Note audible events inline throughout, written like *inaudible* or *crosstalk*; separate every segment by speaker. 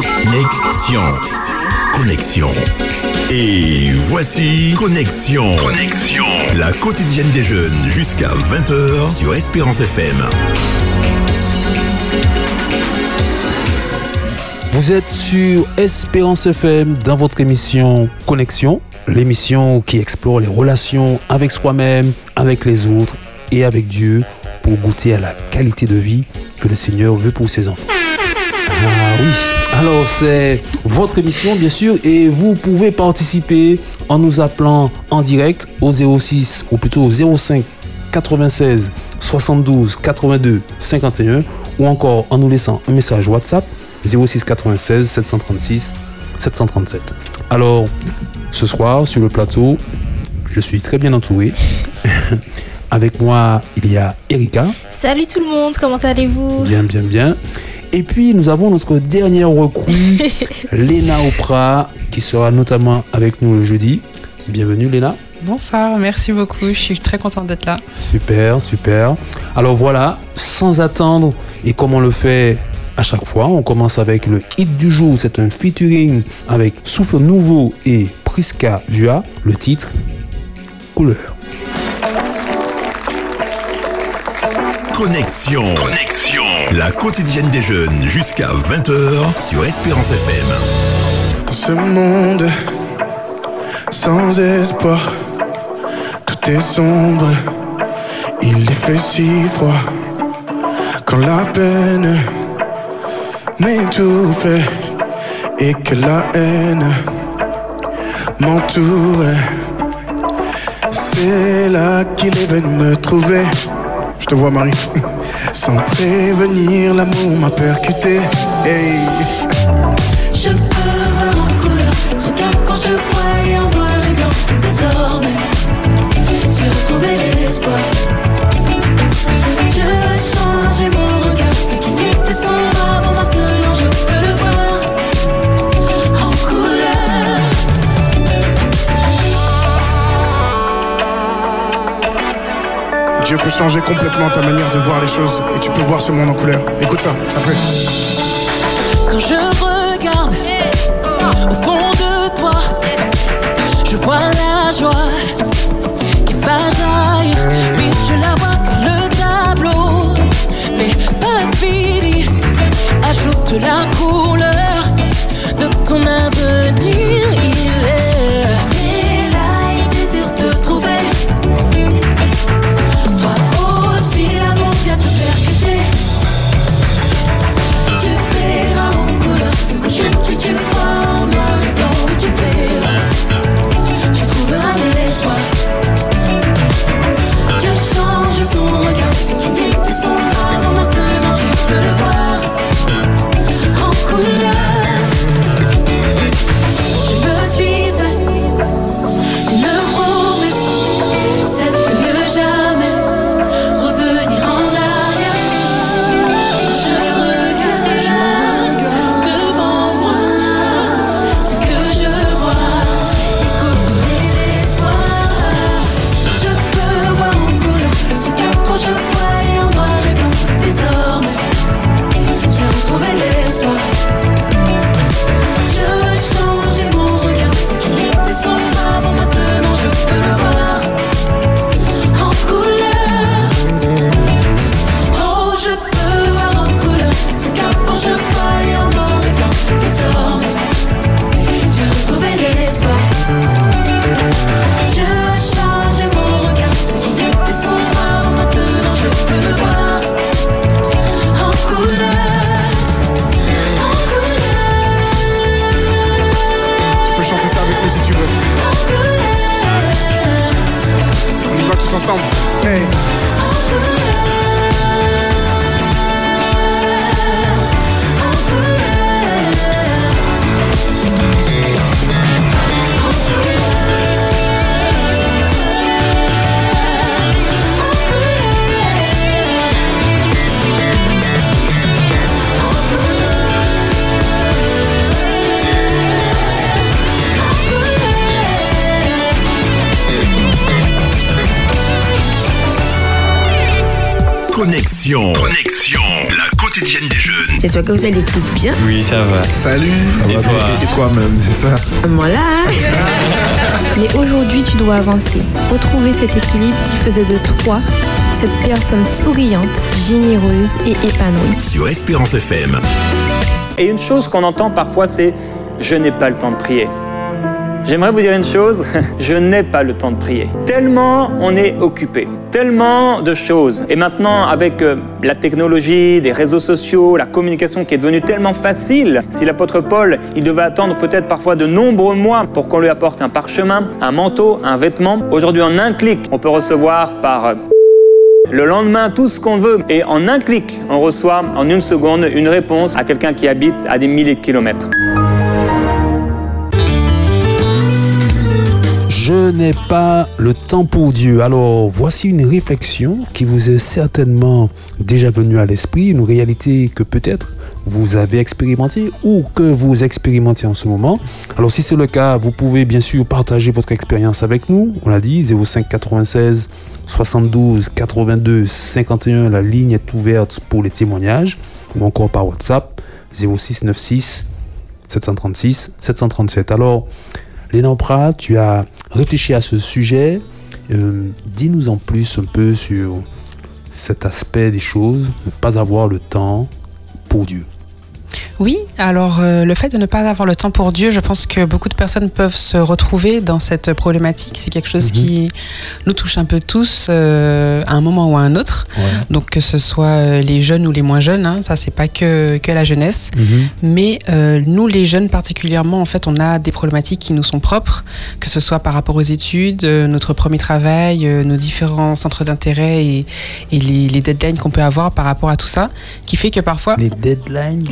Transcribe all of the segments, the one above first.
Speaker 1: Connexion. Connexion. Et voici Connexion. Connexion. La quotidienne des jeunes jusqu'à 20h sur Espérance FM.
Speaker 2: Vous êtes sur Espérance FM dans votre émission Connexion, l'émission qui explore les relations avec soi-même, avec les autres et avec Dieu pour goûter à la qualité de vie que le Seigneur veut pour ses enfants. Ah oui, alors c'est votre émission bien sûr et vous pouvez participer en nous appelant en direct au 06 ou plutôt au 05 96 72 82 51 ou encore en nous laissant un message WhatsApp 06 96 736 737. Alors, ce soir, sur le plateau, je suis très bien entouré. *laughs* Avec moi, il y a Erika.
Speaker 3: Salut tout le monde, comment allez-vous?
Speaker 2: Bien, bien, bien. Et puis, nous avons notre dernière recrue, *laughs* Léna Oprah, qui sera notamment avec nous le jeudi. Bienvenue, Léna.
Speaker 4: Bonsoir, merci beaucoup. Je suis très contente d'être là.
Speaker 2: Super, super. Alors voilà, sans attendre, et comme on le fait à chaque fois. On commence avec le hit du jour. C'est un featuring avec Souffle Nouveau et Prisca Vua. Le titre Couleur.
Speaker 1: Connexion. Connexion. La quotidienne des jeunes jusqu'à 20h sur Espérance FM.
Speaker 5: Dans ce monde sans espoir, tout est sombre. Il est fait si froid quand la peine m'étouffer et que la haine m'entoure. C'est là qu'il est venu me trouver. Je te vois, Marie. *laughs* Sans prévenir, l'amour m'a percuté. Hey.
Speaker 6: Dieu
Speaker 5: peut changer complètement ta manière de voir les choses et tu peux voir ce monde en couleur. Écoute ça, ça fait.
Speaker 6: Quand je regarde au fond de toi, je vois la joie qui va jaillir. Mais je la vois car le tableau n'est pas fini. Ajoute la couleur
Speaker 1: Connexion. Connexion. La quotidienne des jeunes.
Speaker 7: J'espère que vous allez tous bien.
Speaker 8: Oui, ça va.
Speaker 5: Salut
Speaker 8: Et toi
Speaker 5: Et toi-même, c'est ça
Speaker 7: Voilà. *laughs*
Speaker 3: Mais aujourd'hui, tu dois avancer. Retrouver cet équilibre qui faisait de toi cette personne souriante, généreuse et épanouie.
Speaker 1: Sur Espérance FM.
Speaker 9: Et une chose qu'on entend parfois, c'est je n'ai pas le temps de prier. J'aimerais vous dire une chose, *laughs* je n'ai pas le temps de prier. Tellement on est occupé, tellement de choses. Et maintenant, avec euh, la technologie, des réseaux sociaux, la communication qui est devenue tellement facile, si l'apôtre Paul, il devait attendre peut-être parfois de nombreux mois pour qu'on lui apporte un parchemin, un manteau, un vêtement, aujourd'hui en un clic, on peut recevoir par euh, le lendemain, tout ce qu'on veut. Et en un clic, on reçoit en une seconde une réponse à quelqu'un qui habite à des milliers de kilomètres.
Speaker 2: Je n'ai pas le temps pour Dieu. Alors, voici une réflexion qui vous est certainement déjà venue à l'esprit, une réalité que peut-être vous avez expérimentée ou que vous expérimentez en ce moment. Alors, si c'est le cas, vous pouvez bien sûr partager votre expérience avec nous. On l'a dit, 05 96 72 82 51, la ligne est ouverte pour les témoignages ou encore par WhatsApp 06 96 736 737. Alors, Léna tu as réfléchi à ce sujet. Euh, Dis-nous en plus un peu sur cet aspect des choses, ne pas avoir le temps pour Dieu.
Speaker 4: Oui, alors euh, le fait de ne pas avoir le temps pour Dieu, je pense que beaucoup de personnes peuvent se retrouver dans cette problématique. C'est quelque chose
Speaker 2: Mhm.
Speaker 4: qui nous touche un peu tous euh, à un moment ou à un autre. Donc que ce soit euh, les jeunes ou les moins jeunes, hein, ça c'est pas que, que la jeunesse. Mais euh, nous, les jeunes particulièrement, en fait, on a des problématiques qui nous sont propres, que ce soit par rapport aux études, notre premier travail, nos différents centres d'intérêt et, et les, les deadlines qu'on peut avoir par rapport à tout ça, qui fait que parfois...
Speaker 2: Les deadlines,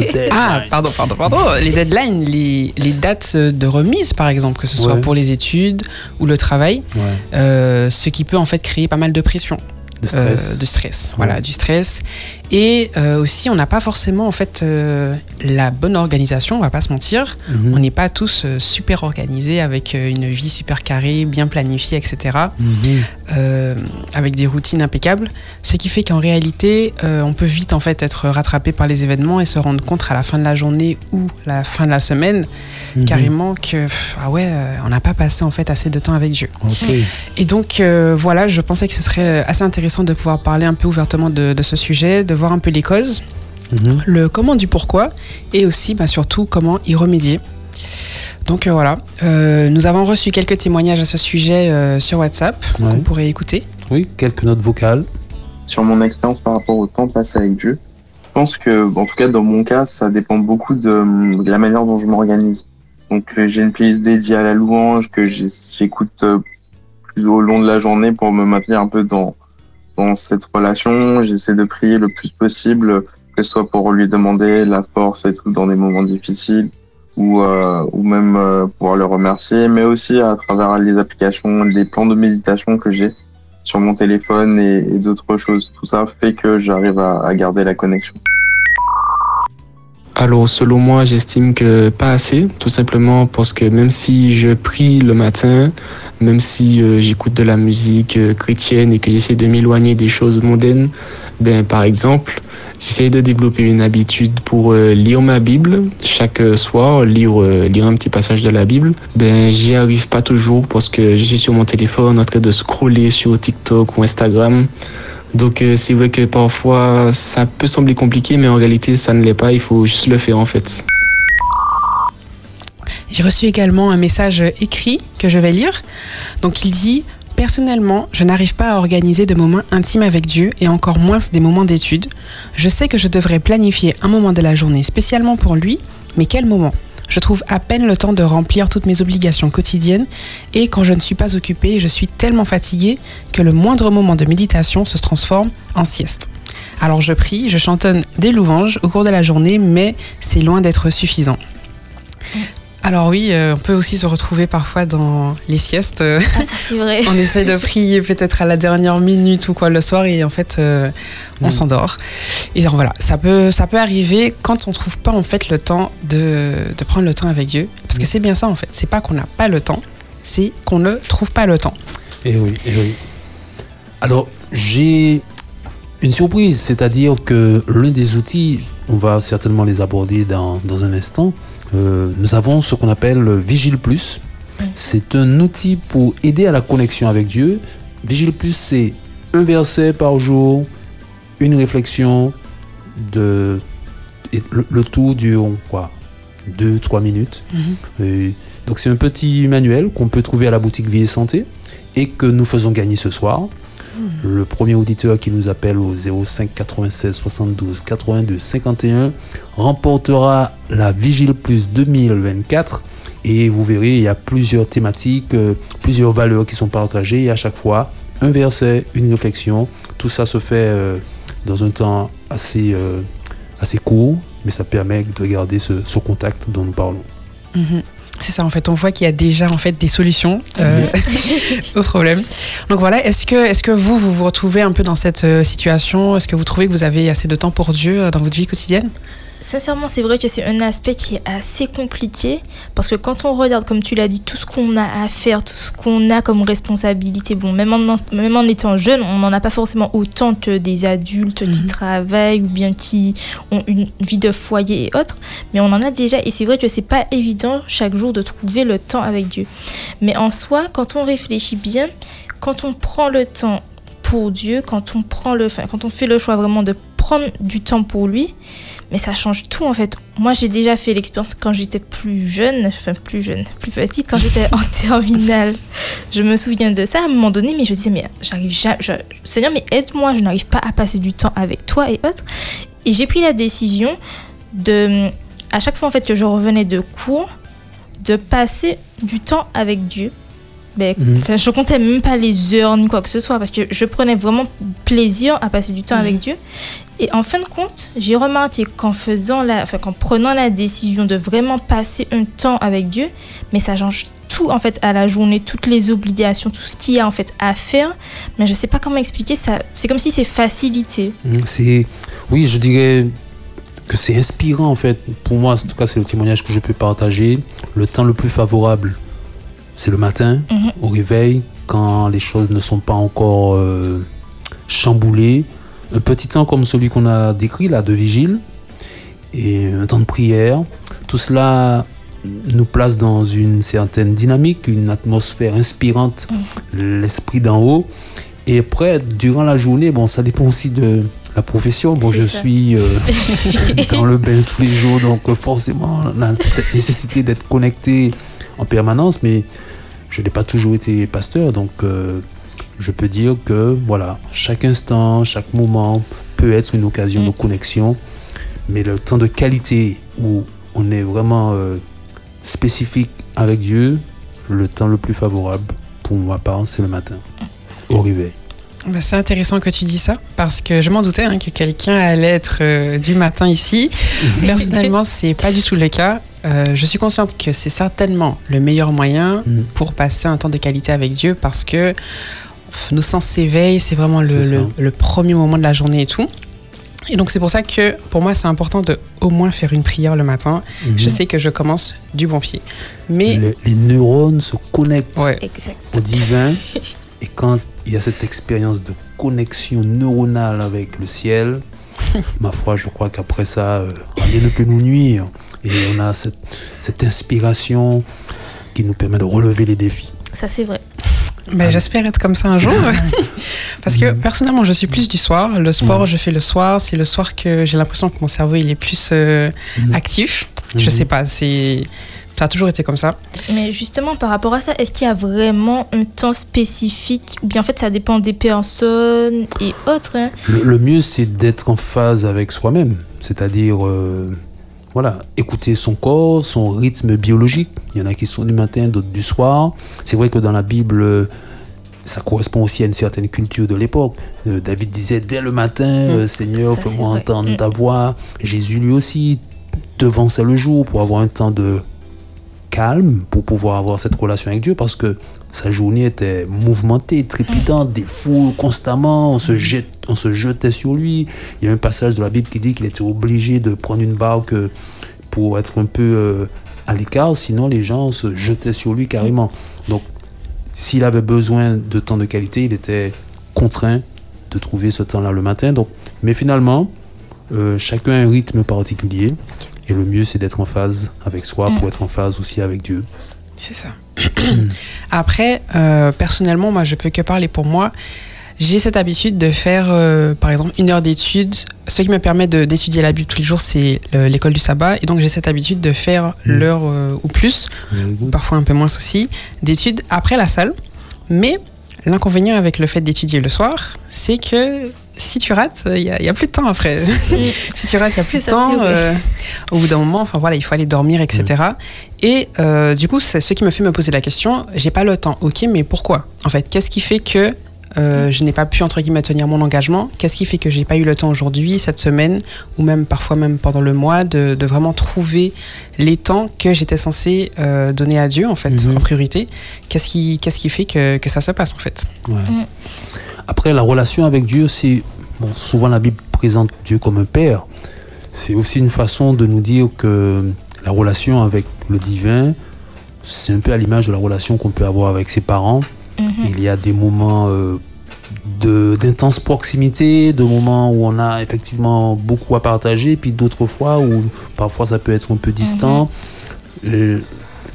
Speaker 2: deadline
Speaker 4: Ah, pardon, pardon, pardon. Les deadlines, les, les dates de remise, par exemple, que ce soit
Speaker 2: Ouais.
Speaker 4: pour les études ou le travail,
Speaker 2: Ouais,
Speaker 4: euh, ce qui peut en fait créer pas mal de pression.
Speaker 2: de stress.
Speaker 4: Euh, de stress,
Speaker 2: Ouais.
Speaker 4: voilà, du stress. Et euh, aussi, on n'a pas forcément en fait euh, la bonne organisation, on va pas se mentir.
Speaker 2: Mhm.
Speaker 4: On n'est pas tous euh, super organisés avec euh, une vie super carrée, bien planifiée, etc.
Speaker 2: Mhm.
Speaker 4: euh, avec des routines impeccables. Ce qui fait qu'en réalité, euh, on peut vite en fait être rattrapé par les événements et se rendre compte à la fin de la journée ou la fin de la semaine,
Speaker 2: Mhm.
Speaker 4: carrément que pff, ah ouais, euh, on n'a pas passé en fait assez de temps avec Dieu. Et donc euh, voilà, je pensais que ce serait assez intéressant de pouvoir parler un peu ouvertement de, de ce sujet, de voir un peu les causes,
Speaker 2: Mhm.
Speaker 4: le comment du pourquoi, et aussi bah, surtout comment y remédier. Donc euh, voilà, Euh, nous avons reçu quelques témoignages à ce sujet euh, sur WhatsApp
Speaker 2: Ouais.
Speaker 4: qu'on pourrait écouter.
Speaker 2: Oui, quelques notes vocales.
Speaker 8: Sur mon expérience par rapport au temps passé avec Dieu, je pense que, en tout cas dans mon cas, ça dépend beaucoup de, de la manière dont je m'organise. Donc j'ai une playlist dédiée à la louange que j'écoute euh, plus au long de la journée pour me maintenir un peu dans, dans cette relation. J'essaie de prier le plus possible, que ce soit pour lui demander la force et tout dans des moments difficiles ou, euh, ou même euh, pouvoir le remercier, mais aussi à travers les applications, les plans de méditation que j'ai sur mon téléphone et, d'autres choses. Tout ça fait que j'arrive à garder la connexion.
Speaker 10: Alors, selon moi, j'estime que pas assez, tout simplement parce que même si je prie le matin, même si euh, j'écoute de la musique euh, chrétienne et que j'essaie de m'éloigner des choses mondaines, ben, par exemple, j'essaie de développer une habitude pour euh, lire ma Bible chaque soir, lire, lire un petit passage de la Bible. Ben, j'y arrive pas toujours parce que je suis sur mon téléphone en train de scroller sur TikTok ou Instagram. Donc euh, c'est vrai que parfois ça peut sembler compliqué, mais en réalité ça ne l'est pas, il faut juste le faire en fait.
Speaker 4: J'ai reçu également un message écrit que je vais lire. Donc il dit Personnellement, je n'arrive pas à organiser de moments intimes avec Dieu et encore moins des moments d'études. Je sais que je devrais planifier un moment de la journée spécialement pour lui, mais quel moment? Je trouve à peine le temps de remplir toutes mes obligations quotidiennes et quand je ne suis pas occupée, je suis tellement fatiguée que le moindre moment de méditation se transforme en sieste. Alors je prie, je chantonne des louanges au cours de la journée, mais c'est loin d'être suffisant. Alors oui, euh, on peut aussi se retrouver parfois dans les siestes.
Speaker 3: Ah, ça *laughs* c'est vrai.
Speaker 4: on essaye de prier peut-être à la dernière minute ou quoi le soir et en fait euh, on
Speaker 2: Mm.
Speaker 4: s'endort. Et donc, voilà, ça peut, ça peut arriver quand on trouve pas en fait le temps de, de prendre le temps avec Dieu. Parce que c'est bien ça en fait, c'est pas qu'on n'a pas le temps, c'est qu'on ne trouve pas le temps.
Speaker 2: Eh oui, eh oui. Alors, j'ai Une surprise, c'est-à-dire que l'un des outils, on va certainement les aborder dans, dans un instant, euh, nous avons ce qu'on appelle le Vigile Plus. C'est un outil pour aider à la connexion avec Dieu. Vigile Plus, c'est un verset par jour, une réflexion, de, et le, le tout dure quoi deux, trois minutes. Et donc c'est un petit manuel qu'on peut trouver à la boutique Vie et Santé et que nous faisons gagner ce soir. Le premier auditeur qui nous appelle au 05 96 72 82 51 remportera la Vigile Plus 2024 et vous verrez il y a plusieurs thématiques, euh, plusieurs valeurs qui sont partagées et à chaque fois un verset, une réflexion. Tout ça se fait euh, dans un temps assez, euh, assez court mais ça permet de garder ce, ce contact dont nous parlons.
Speaker 4: Mhm. C'est ça, en fait, on voit qu'il y a déjà en fait des solutions euh, *laughs* au problème. Donc voilà, est-ce que, est que vous, vous vous retrouvez un peu dans cette euh, situation? Est-ce que vous trouvez que vous avez assez de temps pour Dieu euh, dans votre vie quotidienne?
Speaker 7: Sincèrement, c'est vrai que c'est un aspect qui est assez compliqué parce que quand on regarde, comme tu l'as dit, tout ce qu'on a à faire, tout ce qu'on a comme responsabilité, bon, même en, même en étant jeune, on n'en a pas forcément autant que des adultes qui travaillent ou bien qui ont une vie de foyer et autres, mais on en a déjà et c'est vrai que c'est pas évident chaque jour de trouver le temps avec Dieu. Mais en soi, quand on réfléchit bien, quand on prend le temps pour Dieu, quand on prend le, quand on fait le choix vraiment de prendre du temps pour lui, mais ça change tout en fait. Moi j'ai déjà fait l'expérience quand j'étais plus jeune, enfin plus jeune, plus petite, quand j'étais en *laughs* terminale. Je me souviens de ça à un moment donné, mais je disais, mais j'arrive jamais, je- Seigneur, mais aide-moi, je n'arrive pas à passer du temps avec toi et autres. Et j'ai pris la décision de, à chaque fois en fait que je revenais de cours, de passer du temps avec Dieu. Ben,
Speaker 2: Mhm.
Speaker 7: enfin, je comptais même pas les heures ni quoi que ce soit parce que je prenais vraiment plaisir à passer du temps avec Dieu. Et en fin de compte, j'ai remarqué qu'en faisant la, enfin, qu'en prenant la décision de vraiment passer un temps avec Dieu, mais ça change tout en fait à la journée, toutes les obligations, tout ce qu'il y a en fait à faire. Mais je sais pas comment expliquer ça. C'est comme si c'est facilité.
Speaker 2: Mm, C'est, oui, je dirais que c'est inspirant en fait. Pour moi, en tout cas, c'est le témoignage que je peux partager. Le temps le plus favorable, c'est le matin,
Speaker 7: Mhm.
Speaker 2: au réveil, quand les choses ne sont pas encore euh, chamboulées. Un petit temps comme celui qu'on a décrit là, de vigile, et un temps de prière. Tout cela nous place dans une certaine dynamique, une atmosphère inspirante, l'esprit d'en haut. Et après, durant la journée, bon, ça dépend aussi de la profession. Bon, je
Speaker 7: ça.
Speaker 2: suis euh, *laughs* dans le bain tous les jours, donc forcément, on a cette nécessité d'être connecté en permanence, mais je n'ai pas toujours été pasteur, donc euh, je peux dire que voilà, chaque instant, chaque moment peut être une occasion de connexion, mais le temps de qualité où on est vraiment euh, spécifique avec Dieu, le temps le plus favorable pour ma part, c'est le matin, au réveil.
Speaker 4: Bah, c'est intéressant que tu dis ça parce que je m'en doutais hein, que quelqu'un allait être euh, du matin ici. *laughs* Personnellement, c'est pas du tout le cas. Euh, je suis consciente que c'est certainement le meilleur moyen
Speaker 2: Mm.
Speaker 4: pour passer un temps de qualité avec Dieu parce que nos sens s'éveillent, c'est vraiment le, premier moment de la journée et tout. Et donc c'est pour ça que pour moi c'est important de au moins faire une prière le matin. Je
Speaker 2: Mhm.
Speaker 4: sais que je commence du bon pied. Mais
Speaker 2: Les, les neurones se connectent
Speaker 4: ouais,
Speaker 2: au divin. *laughs* Et quand il y a cette expérience de connexion neuronale avec le ciel, *laughs* ma foi, je crois qu'après ça, euh, rien ne peut nous nuire. Et on a cette, cette inspiration qui nous permet de relever les défis.
Speaker 7: Ça c'est vrai.
Speaker 4: Ben, J'espère être comme ça un jour. *laughs* *laughs* Parce que personnellement, je suis plus du soir. Le sport,
Speaker 2: Mhm.
Speaker 4: je fais le soir. C'est le soir que j'ai l'impression que mon cerveau il est plus euh,
Speaker 2: Mhm.
Speaker 4: actif. Je
Speaker 2: Mhm.
Speaker 4: sais pas, c'est ça a toujours été comme ça.
Speaker 7: Mais justement, par rapport à ça, est-ce qu'il y a vraiment un temps spécifique Ou bien en fait, ça dépend des personnes et autres hein?
Speaker 2: Le, le mieux, c'est d'être en phase avec soi-même, c'est-à-dire, euh, voilà, écouter son corps, son rythme biologique. Il y en a qui sont du matin, d'autres du soir. C'est vrai que dans la Bible, ça correspond aussi à une certaine culture de l'époque. Euh, David disait dès le matin, euh, Seigneur, fais-moi entendre
Speaker 7: Mm.
Speaker 2: ta voix. Jésus lui aussi devançait le jour pour avoir un temps de calme pour pouvoir avoir cette relation avec Dieu parce que sa journée était mouvementée, trépidante, des foules constamment, on se, jette, on se jetait sur lui. Il y a un passage de la Bible qui dit qu'il était obligé de prendre une barque pour être un peu euh, à l'écart, sinon les gens se jetaient sur lui carrément. Donc, s'il avait besoin de temps de qualité, il était contraint de trouver ce temps-là le matin. Donc, mais finalement, euh, chacun a un rythme particulier. Et le mieux, c'est d'être en phase avec soi pour être en phase aussi avec Dieu.
Speaker 4: C'est ça. *clears throat* Après, euh, personnellement, moi, je peux que parler pour moi. J'ai cette habitude de faire, euh, par exemple, une heure d'études. Ce qui me permet d'étudier la Bible tous les jours, c'est euh, l'école du sabbat. Et donc, j'ai cette habitude de faire l'heure euh, ou plus, parfois un peu moins aussi, d'études après la salle. Mais l'inconvénient avec le fait d'étudier le soir, c'est que si tu rates, il n'y a, y a plus de temps après. si *laughs* tu rates, il n'y a plus de temps. euh, au bout d'un moment, enfin voilà, il faut aller dormir, etc. Et euh, du coup, c'est ce qui me fait me poser la question, j'ai pas le temps, ok, mais pourquoi? En fait, qu'est-ce qui fait que euh, je n'ai pas pu, entre guillemets, tenir mon engagement? Qu'est-ce qui fait que j'ai pas eu le temps aujourd'hui, cette semaine, ou même parfois même pendant le mois, de, de vraiment trouver les temps que j'étais censé euh, donner à Dieu, en fait,
Speaker 2: Mhm.
Speaker 4: en priorité? Qu'est-ce qui, qu'est-ce qui fait que, que ça se passe, en fait?
Speaker 2: Ouais. Après, la relation avec Dieu, c'est. Bon, souvent la Bible présente Dieu comme un père. C'est aussi une façon de nous dire que la relation avec le divin, c'est un peu à l'image de la relation qu'on peut avoir avec ses parents. Il y a des moments euh, de- d'intense proximité, de moments où on a effectivement beaucoup à partager, puis d'autres fois où parfois ça peut être un peu distant. Euh,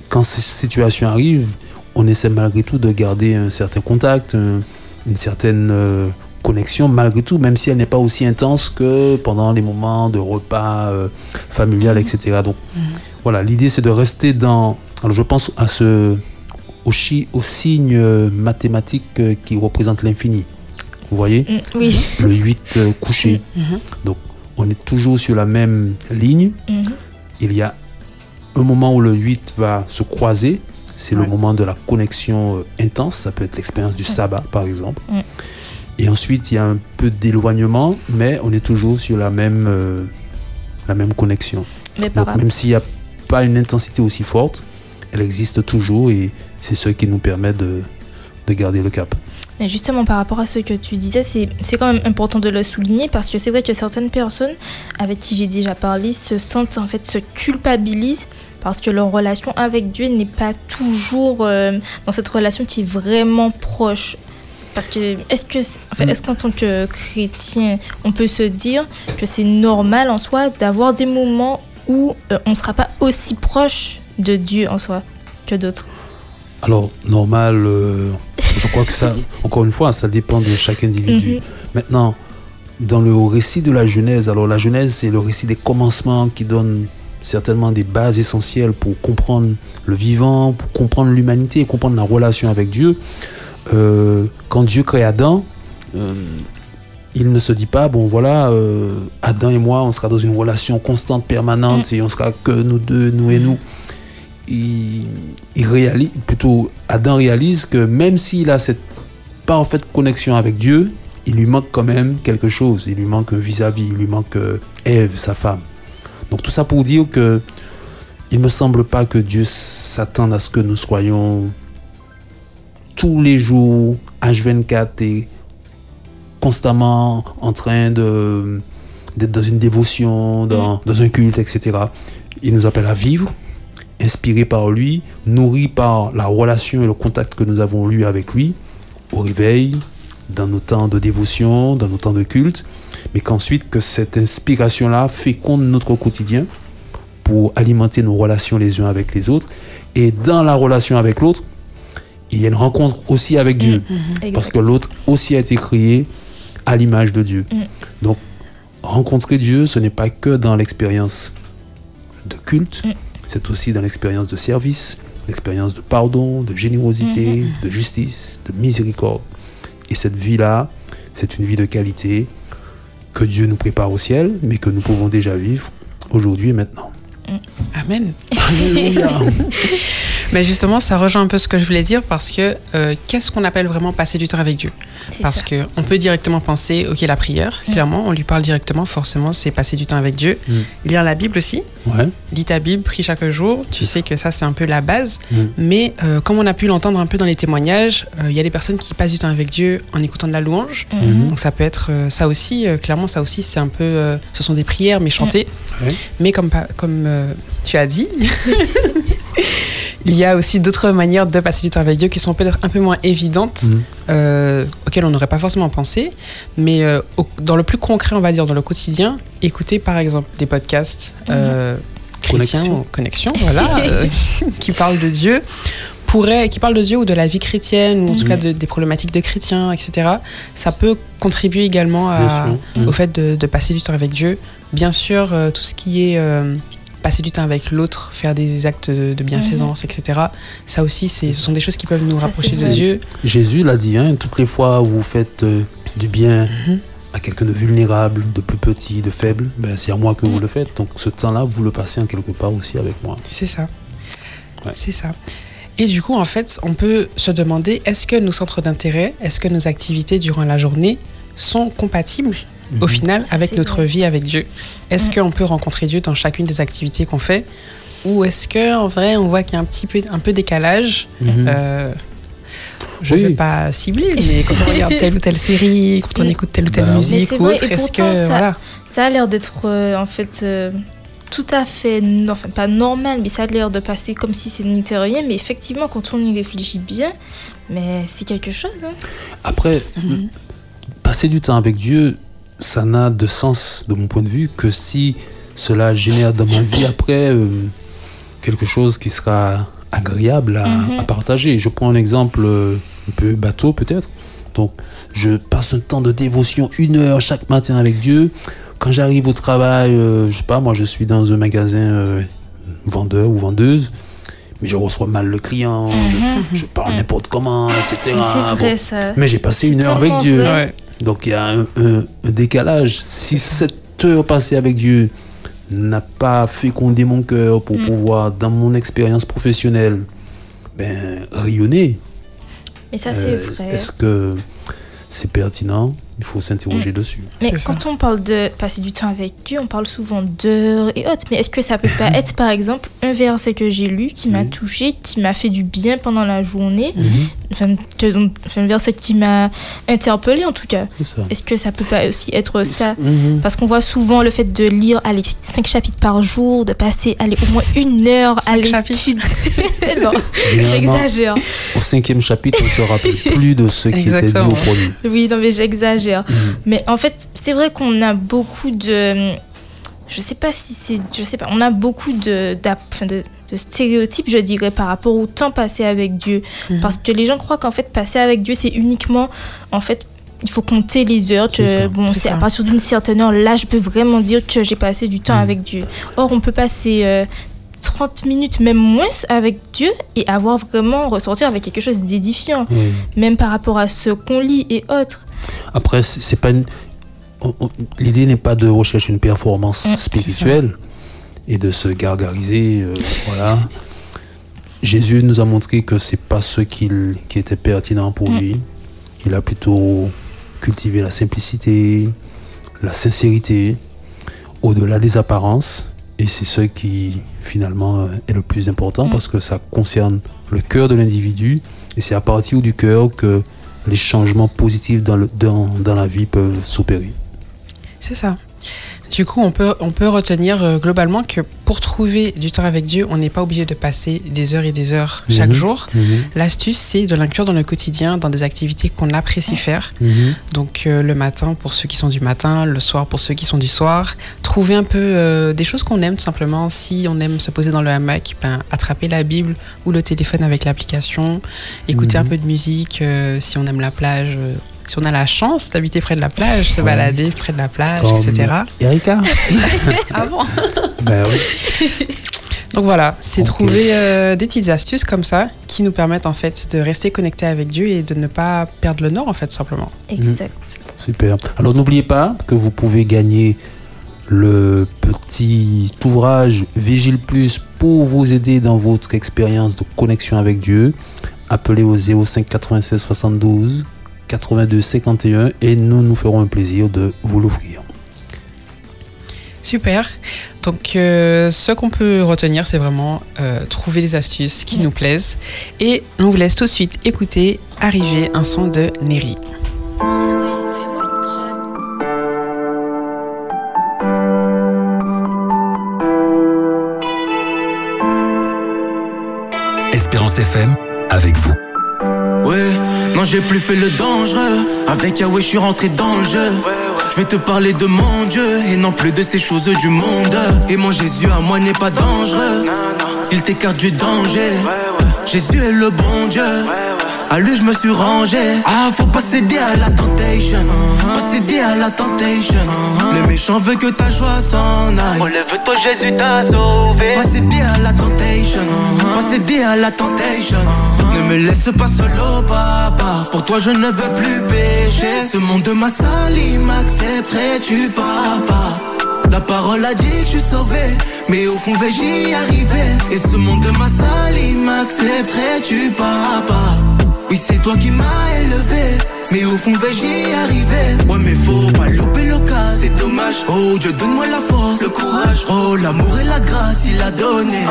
Speaker 2: quand ces situations arrivent, on essaie malgré tout de garder un certain contact, un- une certaine euh, connexion, malgré tout, même si elle n'est pas aussi intense que pendant les moments de repas euh, familial, etc. Donc voilà, l'idée c'est de rester dans... Alors je pense à ce, au, chi- au signe euh, mathématique euh, qui représente l'infini. Vous voyez
Speaker 7: Mm, oui.
Speaker 2: Le 8 euh, couché. *laughs* Donc on est toujours sur la même ligne.
Speaker 7: Mhm.
Speaker 2: Il y a un moment où le 8 va se croiser. C'est le moment de la connexion euh, intense. Ça peut être l'expérience du sabbat, par exemple. Et ensuite, il y a un peu d'éloignement, mais on est toujours sur la même, euh, la même connexion. Donc, même s'il n'y a pas une intensité aussi forte, elle existe toujours et c'est ce qui nous permet de, de garder le cap.
Speaker 7: Mais justement, par rapport à ce que tu disais, c'est quand même important de le souligner parce que c'est vrai que certaines personnes avec qui j'ai déjà parlé se sentent, en fait, se culpabilisent parce que leur relation avec Dieu n'est pas toujours euh, dans cette relation qui est vraiment proche. Parce que, est-ce que, en fait, est-ce qu'en tant que chrétien, on peut se dire que c'est normal en soi d'avoir des moments où euh, on ne sera pas aussi proche de Dieu en soi que d'autres?
Speaker 2: Alors, normal, euh, je crois que ça, *laughs* encore une fois, ça dépend de chaque individu.
Speaker 7: Mhm.
Speaker 2: Maintenant, dans le récit de la Genèse, alors la Genèse, c'est le récit des commencements qui donne certainement des bases essentielles pour comprendre le vivant, pour comprendre l'humanité et comprendre la relation avec Dieu. Euh, quand Dieu crée Adam, euh, il ne se dit pas, bon voilà, euh, Adam et moi, on sera dans une relation constante, permanente, et on sera que nous deux, nous et nous. Il, il réalise, plutôt Adam réalise que même s'il a cette parfaite connexion avec Dieu, il lui manque quand même quelque chose. Il lui manque un vis-à-vis, il lui manque Ève, sa femme. Donc tout ça pour dire que il me semble pas que Dieu s'attende à ce que nous soyons tous les jours, H24 et constamment en train de d'être dans une dévotion, dans, dans un culte, etc. Il nous appelle à vivre, inspiré par lui, nourri par la relation et le contact que nous avons lui avec lui, au réveil, dans nos temps de dévotion, dans nos temps de culte, mais qu'ensuite que cette inspiration-là féconde notre quotidien pour alimenter nos relations les uns avec les autres. Et dans la relation avec l'autre, il y a une rencontre aussi avec Dieu. Parce que l'autre aussi a été créé à l'image de Dieu. Donc, rencontrer Dieu, ce n'est pas que dans l'expérience de culte, c'est aussi dans l'expérience de service, l'expérience de pardon, de générosité, de justice, de miséricorde. Et cette vie-là, c'est une vie de qualité que Dieu nous prépare au ciel, mais que nous pouvons déjà vivre aujourd'hui et maintenant.
Speaker 4: Amen.
Speaker 2: Alléluia. *laughs*
Speaker 4: Mais justement, ça rejoint un peu ce que je voulais dire parce que euh, qu'est-ce qu'on appelle vraiment passer du temps avec Dieu? Parce
Speaker 7: ça.
Speaker 4: que on peut directement penser, ok, la prière, clairement, on lui parle directement, forcément, c'est passer du temps avec Dieu.
Speaker 2: Mm.
Speaker 4: Lire la Bible aussi,
Speaker 2: Ouais.
Speaker 4: lis ta Bible, prie chaque jour, tu sais que ça, c'est un peu la base.
Speaker 2: Mm.
Speaker 4: Mais euh, comme on a pu l'entendre un peu dans les témoignages, euh, il y a des personnes qui passent du temps avec Dieu en écoutant de la louange.
Speaker 2: Mhm.
Speaker 4: Donc ça peut être euh, ça aussi, euh, clairement, ça aussi, c'est un peu, euh, ce sont des prières, mais chantées.
Speaker 2: Ouais.
Speaker 4: Mais comme, comme euh, tu as dit, *laughs* il y a aussi d'autres manières de passer du temps avec Dieu qui sont peut-être un peu moins évidentes,
Speaker 2: Mhm.
Speaker 4: euh, auxquelles on n'aurait pas forcément pensé. Mais euh, au- dans le plus concret, on va dire, dans le quotidien, écouter par exemple des podcasts euh, chrétiens,
Speaker 2: Connexion.
Speaker 4: ou connexion, voilà, *laughs* euh, *laughs* qui parlent de Dieu. Pourrait, qui parlent de Dieu ou de la vie chrétienne, ou en tout
Speaker 2: Mhm.
Speaker 4: cas de- des problématiques de chrétiens, etc. Ça peut contribuer également à, au fait de, de passer du temps avec Dieu. Bien sûr, euh, tout ce qui est euh, passer du temps avec l'autre, faire des actes de, de bienfaisance, etc. Ça aussi, ce sont des choses qui peuvent nous
Speaker 7: Ça,
Speaker 4: rapprocher de
Speaker 7: vrai.
Speaker 4: Dieu.
Speaker 2: Jésus l'a dit, hein, toutes les fois où vous faites euh, du bien
Speaker 4: Mhm.
Speaker 2: à quelqu'un de vulnérable, de plus petit, de faible, ben, c'est à moi que vous le faites. Donc ce temps-là, vous le passez en quelque part aussi avec moi.
Speaker 4: C'est ça.
Speaker 2: Ouais.
Speaker 4: C'est ça. Et du coup, en fait, on peut se demander est-ce que nos centres d'intérêt, est-ce que nos activités durant la journée sont compatibles au
Speaker 2: Mhm.
Speaker 4: final
Speaker 7: Ça,
Speaker 4: avec
Speaker 7: c'est
Speaker 4: notre
Speaker 7: vrai.
Speaker 4: vie avec Dieu Est-ce qu'on peut rencontrer Dieu dans chacune des activités qu'on fait? Ou est-ce que en vrai, on voit qu'il y a un petit peu, un peu décalage?
Speaker 2: Mhm.
Speaker 4: Euh, Je ne
Speaker 2: Oui.
Speaker 4: veux pas cibler, mais quand on regarde telle ou telle série, quand on *laughs* écoute telle ou telle
Speaker 2: Bah
Speaker 4: musique
Speaker 7: c'est
Speaker 4: ou autre, est-ce que
Speaker 7: ça-
Speaker 4: voilà
Speaker 7: Ça a l'air d'être euh, en fait euh, tout à fait, enfin pas normal, mais ça a l'air de passer comme si ce n'était rien. Mais effectivement, quand on y réfléchit bien, mais c'est quelque chose. hein.
Speaker 2: Après,
Speaker 4: Mhm.
Speaker 2: passer du temps avec Dieu, ça n'a de sens, de mon point de vue, que si cela génère dans ma vie après euh, quelque chose qui sera agréable à,
Speaker 7: Mhm.
Speaker 2: à partager. Je prends un exemple euh, un peu bateau peut-être. Donc, je passe un temps de dévotion, une heure chaque matin avec Dieu. Quand j'arrive au travail, euh, je sais pas, moi je suis dans un magasin euh, vendeur ou vendeuse, mais je reçois mal le client, je, je parle n'importe comment, etc.
Speaker 7: Mais c'est
Speaker 2: Bon.
Speaker 7: vrai ça.
Speaker 2: Mais j'ai passé une heure avec Dieu.
Speaker 4: Ouais.
Speaker 2: Donc il y a un, un- un décalage. Si cette heure passée avec Dieu n'a pas fécondé mon cœur pour
Speaker 7: Mm.
Speaker 2: pouvoir, dans mon expérience professionnelle, ben, rayonner,
Speaker 7: Mais ça, c'est
Speaker 2: euh,
Speaker 7: vrai.
Speaker 2: est-ce que c'est pertinent? Il faut s'interroger dessus.
Speaker 7: Mais
Speaker 4: ça.
Speaker 7: quand on parle de passer du temps avec Dieu, on parle souvent d'heures et autres. Mais est-ce que ça peut pas *laughs* être, par exemple, un verset que j'ai lu qui m'a touché, qui m'a fait du bien pendant la journée?
Speaker 2: Mhm.
Speaker 7: enfin, que- enfin, un verset qui m'a interpellé en tout cas. Est-ce que ça peut pas aussi être ça?
Speaker 2: Mhm.
Speaker 7: Parce qu'on voit souvent le fait de lire allez, 5 chapitres par jour, de passer allez, au moins une heure à l'étude. *laughs* non, j'exagère.
Speaker 2: Au cinquième chapitre, on ne se rappelle plus de ce qui était dit au premier.
Speaker 7: Oui, non, mais j'exagère.
Speaker 2: Mhm.
Speaker 7: Mais en fait, c'est vrai qu'on a beaucoup de. Je sais pas si c'est. Je sais pas. On a beaucoup de, enfin, de, de stéréotypes, je dirais, par rapport au temps passé avec Dieu.
Speaker 4: Mhm.
Speaker 7: Parce que les gens croient qu'en fait, passer avec Dieu, c'est uniquement. En fait, il faut compter les heures.
Speaker 2: C'est
Speaker 7: Que,
Speaker 2: ça.
Speaker 7: bon,
Speaker 4: C'est
Speaker 7: à partir d'une certaine heure, là, je peux vraiment dire que j'ai passé du temps
Speaker 2: Mhm.
Speaker 7: avec Dieu. Or, on peut passer. euh, 30 minutes, même moins, avec Dieu et avoir vraiment ressortir avec quelque chose d'édifiant, même par rapport à ce qu'on lit et autres.
Speaker 2: Après, c'est pas une- l'idée n'est pas de rechercher une performance
Speaker 7: Mm,
Speaker 2: spirituelle et de se gargariser, euh, voilà. *laughs* Jésus nous a montré que c'est pas ce qu'il- qui était pertinent pour
Speaker 7: Mm.
Speaker 2: lui. Il a plutôt cultivé la simplicité, la sincérité, au-delà des apparences. Et c'est ce qui finalement euh, est le plus important
Speaker 7: Mm.
Speaker 2: parce que ça concerne le cœur de l'individu et c'est à partir du cœur que les changements positifs dans, le, dans, la vie peuvent s'opérer.
Speaker 4: C'est ça. Du coup, on peut, on peut retenir euh, globalement que pour trouver du temps avec Dieu, on n'est pas obligé de passer des heures et des heures chaque
Speaker 2: Mhm.
Speaker 4: jour. L'astuce, c'est de l'inclure dans le quotidien, dans des activités qu'on apprécie faire.
Speaker 2: Mhm.
Speaker 4: Donc euh, le matin pour ceux qui sont du matin, le soir pour ceux qui sont du soir. Trouver un peu euh, des choses qu'on aime tout simplement. Si on aime se poser dans le hamac, ben, attraper la Bible ou le téléphone avec l'application, écouter
Speaker 2: Mhm.
Speaker 4: un peu de musique. euh, si on aime la plage, euh, si on a la chance d'habiter près de la plage, se
Speaker 2: Ouais.
Speaker 4: balader près de la plage,
Speaker 2: Comme
Speaker 4: etc.
Speaker 2: Erika *laughs*
Speaker 4: Avant. *laughs*
Speaker 2: Ben oui.
Speaker 4: Donc voilà, c'est trouver euh, des petites astuces comme ça qui nous permettent en fait de rester connectés avec Dieu et de ne pas perdre le nord en fait simplement.
Speaker 7: Exact.
Speaker 2: Super. Alors n'oubliez pas que vous pouvez gagner le petit ouvrage Vigile Plus pour vous aider dans votre expérience de connexion avec Dieu. Appelez au 05 96 72 82 51 et nous nous ferons un plaisir de vous l'offrir.
Speaker 4: Super. Donc, euh, ce qu'on peut retenir, c'est vraiment euh, trouver des astuces qui nous plaisent. Et on vous laisse tout de suite écouter arriver un son de Neri.
Speaker 11: J'ai plus fait le dangereux. Avec Yahweh je suis rentré dans le jeu. Je vais te parler de mon Dieu Et non plus de ces choses du monde. Et mon Jésus à moi n'est pas dangereux. Il t'écarte du danger. Jésus est le bon Dieu. À lui je me suis rangé. Ah faut pas céder à la temptation Pas céder à la temptation Le méchant veut que ta joie s'en aille. Relève-toi Jésus t'a sauvé. Pas céder à la temptation Pas céder à la temptation Ne me laisse pas solo papa Pour toi je ne veux plus pécher Ce monde m'a sali m'accepterais-tu papa la parole a dit que je suis sauvé, mais au fond vais j'y arriver? Et ce monde m'a sali, m'accepterais-tu, papa? Oui, c'est toi qui m'as élevé. Mais au fond, vais j'y arriver. Ouais, mais faut pas louper l'occasion. C'est dommage. Oh, Dieu, donne-moi la force, le courage. Oh, l'amour et la grâce, il a donné.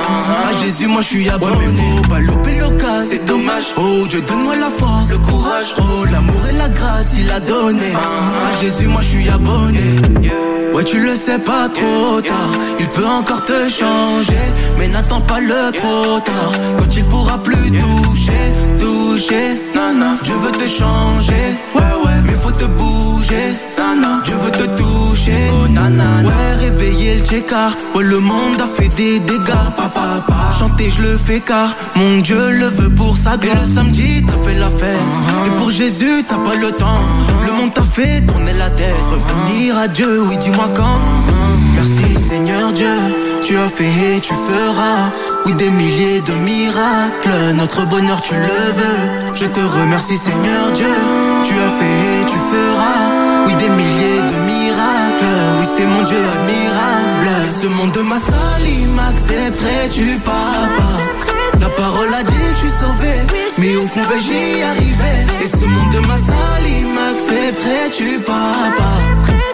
Speaker 11: À Jésus, moi, je suis abonné. Ouais, mais faut pas louper l'occasion. C'est dommage. Oh, Dieu, donne-moi la force, le courage. Oh, l'amour et la grâce, il a donné. À Jésus, moi, je suis abonné. Ouais, tu le sais pas trop tard. Il peut encore te changer. Mais n'attends pas le trop tard. Quand il pourra plus toucher, toucher. Non, je veux te changer. Ouais, ouais, mais faut te bouger. Non, je veux te toucher. Oh. Ouais, réveiller le checkard. Ouais, le monde a fait des dégâts. Papa, papa. Chanter, je le fais car mon Dieu le veut pour sa gloire. Et le samedi, t'as fait la fête. Et pour Jésus, t'as pas le temps. Le monde t'a fait tourner la tête. Revenir à Dieu, oui, dis-moi quand. Merci Seigneur Dieu, tu as fait et tu feras. Oui, des milliers de miracles, notre bonheur tu le veux. Je te remercie Seigneur Dieu, tu as fait et tu feras. Oui, des milliers mon Dieu admirable. Ce monde m'a sali, m'accepterais-tu, papa? La parole a dit que je suis sauvé, mais au fond, vais j'y arriver. Et ce monde m'a sali, m'accepterais-tu, papa?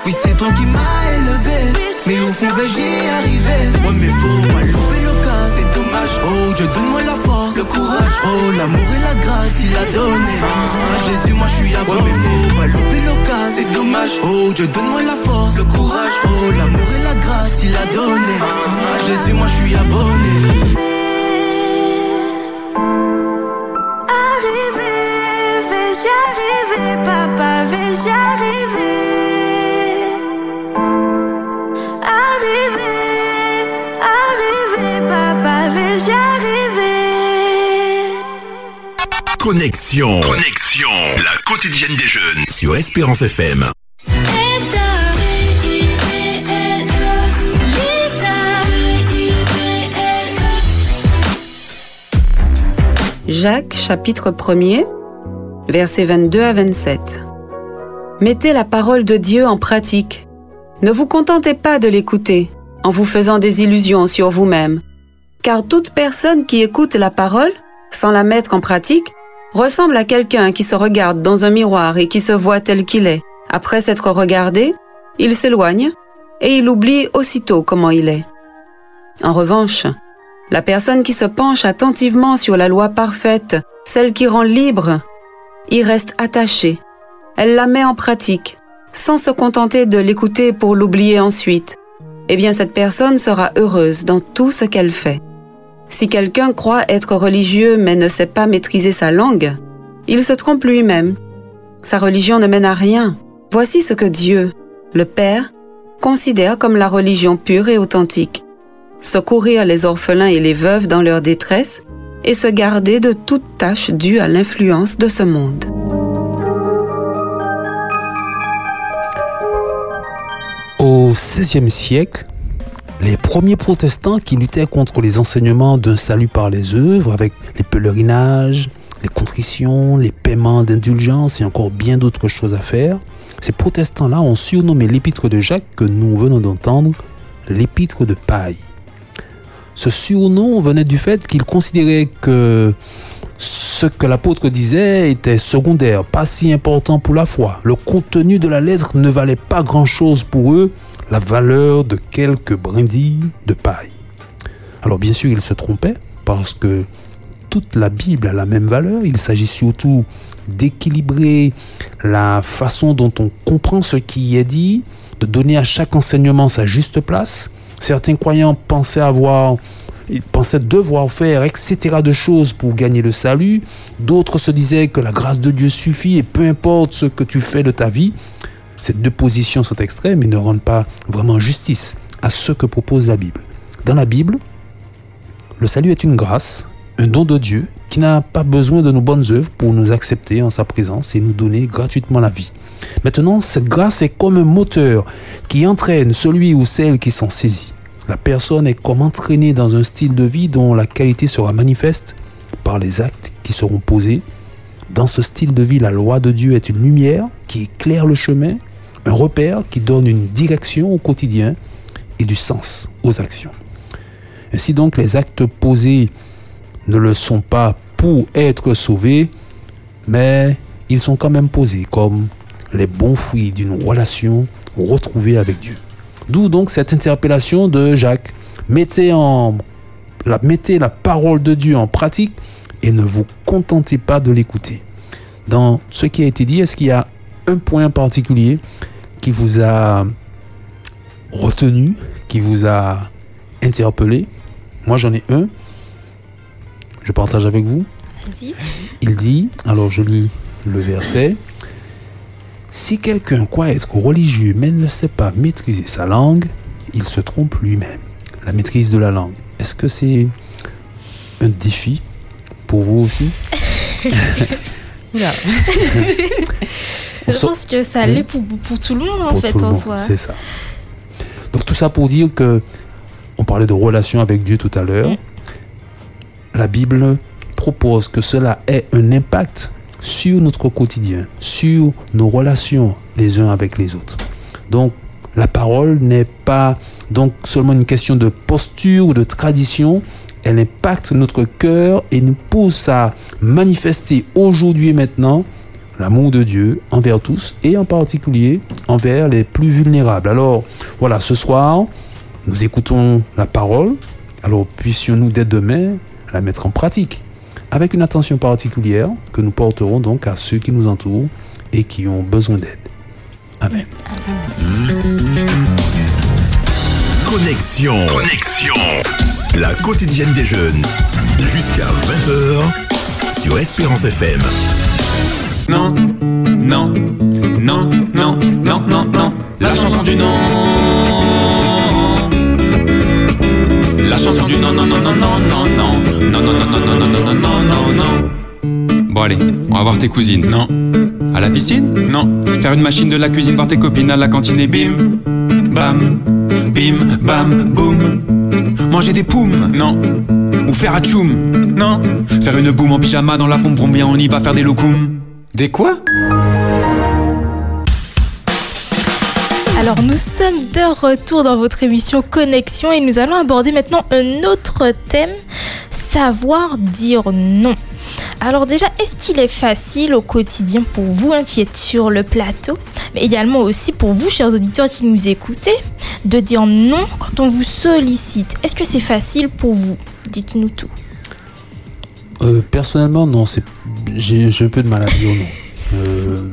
Speaker 11: Oui, c'est toi qui m'as élevé, mais au fond, vais j'y arriver. Ouais, mais faut pas louper l'occasion, c'est dommage. Oh, Dieu, donne-moi la force, le courage. Oh, l'amour et la grâce, il a donné. À Jésus, moi, je suis abonné. Ouais, mais faut pas louper l'occasion, c'est dommage. Oh, Dieu, donne-moi la force, le courage. Oh, l'amour et la grâce, il a donné. À Jésus, moi, je suis abonné.
Speaker 1: Connexion. La quotidienne des jeunes sur Espérance FM.
Speaker 12: Jacques chapitre 1er, versets 22 à 27. Mettez la parole de Dieu en pratique. Ne vous contentez pas de l'écouter en vous faisant des illusions sur vous-même, car toute personne qui écoute la parole sans la mettre en pratique ressemble à quelqu'un qui se regarde dans un miroir et qui se voit tel qu'il est. Après s'être regardé, il s'éloigne et il oublie aussitôt comment il est. En revanche, la personne qui se penche attentivement sur la loi parfaite, celle qui rend libre, y reste attachée. Elle la met en pratique, sans se contenter de l'écouter pour l'oublier ensuite. Eh bien, cette personne sera heureuse dans tout ce qu'elle fait. Si quelqu'un croit être religieux mais ne sait pas maîtriser sa langue, il se trompe lui-même. Sa religion ne mène à rien. Voici ce que Dieu, le Père, considère comme la religion pure et authentique secourir les orphelins et les veuves dans leur détresse et se garder de toute tâche due à l'influence de ce monde.
Speaker 2: Au XVIe siècle, les premiers protestants qui luttaient contre les enseignements d'un salut par les œuvres, avec les pèlerinages, les contritions, les paiements d'indulgence et encore bien d'autres choses à faire, ces protestants-là ont surnommé l'épître de Jacques que nous venons d'entendre l'épître de paille. Ce surnom venait du fait qu'ils considéraient que ce que l'apôtre disait était secondaire, pas si important pour la foi. Le contenu de la lettre ne valait pas grand-chose pour eux, la valeur de quelques brindilles de paille. Alors bien sûr, ils se trompaient parce que toute la Bible a la même valeur. Il s'agit surtout d'équilibrer la façon dont on comprend ce qui y est dit, de donner à chaque enseignement sa juste place. Certains croyants pensaient avoir ils pensaient devoir faire, etc. de choses pour gagner le salut. D'autres se disaient que la grâce de Dieu suffit et peu importe ce que tu fais de ta vie. Ces deux positions sont extrêmes et ne rendent pas vraiment justice à ce que propose la Bible. Dans la Bible, le salut est une grâce, un don de Dieu qui n'a pas besoin de nos bonnes œuvres pour nous accepter en sa présence et nous donner gratuitement la vie. Maintenant, cette grâce est comme un moteur qui entraîne celui ou celle qui s'en saisit. La personne est comme entraînée dans un style de vie dont la qualité sera manifeste par les actes qui seront posés. Dans ce style de vie, la loi de Dieu est une lumière qui éclaire le chemin, un repère qui donne une direction au quotidien et du sens aux actions. Ainsi donc, les actes posés ne le sont pas pour être sauvés, mais ils sont quand même posés comme les bons fruits d'une relation retrouvée avec Dieu. D'où donc cette interpellation de Jacques. Mettez, en, la, mettez la parole de Dieu en pratique et ne vous contentez pas de l'écouter. Dans ce qui a été dit, est-ce qu'il y a un point particulier qui vous a retenu, qui vous a interpellé Moi j'en ai un. Je partage avec vous. Il dit, alors je lis le verset, Si quelqu'un croit être religieux mais ne sait pas maîtriser sa langue, il se trompe lui-même. La maîtrise de la langue. Est-ce que c'est un défi pour vous aussi? *laughs* *laughs*
Speaker 7: Je pense que ça l'est pour, pour tout le monde en
Speaker 2: pour
Speaker 7: fait
Speaker 2: tout
Speaker 7: en soi.
Speaker 2: C'est ça. Donc tout ça pour dire que on parlait de relation avec Dieu tout à l'heure.
Speaker 7: Mm.
Speaker 2: La Bible propose que cela ait un impact sur notre quotidien, sur nos relations les uns avec les autres. Donc la parole n'est pas donc seulement une question de posture ou de tradition, elle impacte notre cœur et nous pousse à manifester aujourd'hui et maintenant l'amour de Dieu envers tous et en particulier envers les plus vulnérables. Alors voilà, ce soir, nous écoutons la parole. Alors puissions-nous dès demain la mettre en pratique avec une attention particulière que nous porterons donc à ceux qui nous entourent et qui ont besoin d'aide. Amen.
Speaker 1: Connexion. Connexion. La quotidienne des jeunes. Jusqu'à 20h sur Espérance FM.
Speaker 11: Non, non, non, non, non, non, non. La chanson du non. La chanson du non, non, non, non, non, non, non. Non, non, non, non, non, non, non, non, non, non. Bon allez, on va voir tes cousines, non À la piscine Non. Faire une machine de la cuisine, voir tes copines à la cantine et bim, bam, bim, bam, boum. Manger des poums Non. Ou faire un tchoum Non. Faire une boum en pyjama dans la fombre, bien on y va faire des locums. Des quoi
Speaker 7: Alors nous sommes de retour dans votre émission Connexion et nous allons aborder maintenant un autre thème, savoir dire non. Alors déjà, est-ce qu'il est facile au quotidien pour vous hein, qui êtes sur le plateau, mais également aussi pour vous, chers auditeurs qui nous écoutez, de dire non quand on vous sollicite? Est-ce que c'est facile pour vous? Dites-nous tout.
Speaker 2: Euh, personnellement, non, c'est j'ai un peu de mal à dire non. Euh,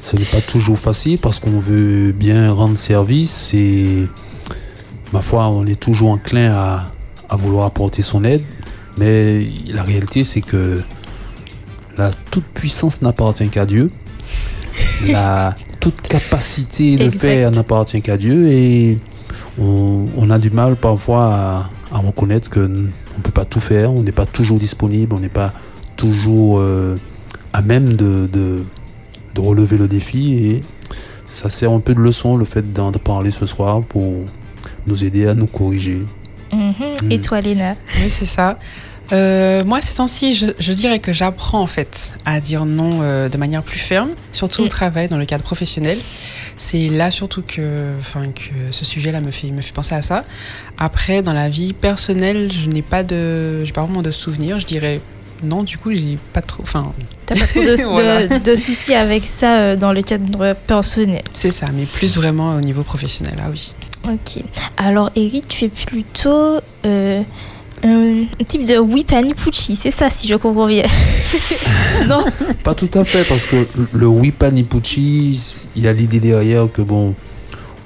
Speaker 2: ce n'est pas toujours facile parce qu'on veut bien rendre service et ma foi, on est toujours enclin à, à vouloir apporter son aide. Mais la réalité, c'est que la toute puissance n'appartient qu'à Dieu. La toute capacité de
Speaker 7: Exact.
Speaker 2: faire n'appartient qu'à Dieu et on, on a du mal parfois à, à reconnaître que on ne peut pas tout faire, on n'est pas toujours disponible, on n'est pas toujours euh, à même de, de, de relever le défi et ça sert un peu de leçon le fait d'en de parler ce soir pour nous aider à nous corriger.
Speaker 7: Mhm. Et toi, Léna
Speaker 4: Oui, c'est ça. Euh, moi, ces temps-ci, je, je dirais que j'apprends en fait à dire non euh, de manière plus ferme, surtout au travail, dans le cadre professionnel. C'est là surtout que, enfin, que ce sujet-là me fait, me fait penser à ça. Après, dans la vie personnelle, je n'ai pas de, j'ai pas vraiment de souvenirs. Je dirais non, du coup, j'ai pas trop, enfin.
Speaker 7: T'as pas trop de, *laughs* de-
Speaker 4: Voilà.
Speaker 7: de soucis avec ça euh, dans le cadre personnel
Speaker 4: C'est ça, mais plus vraiment au niveau professionnel, ah oui.
Speaker 7: Ok. Alors, Eric, tu es plutôt euh, un type de Wipani Pucci, c'est ça, si je comprends bien. *laughs* non
Speaker 2: Pas tout à fait, parce que le oui panipucci, il y a l'idée derrière que bon,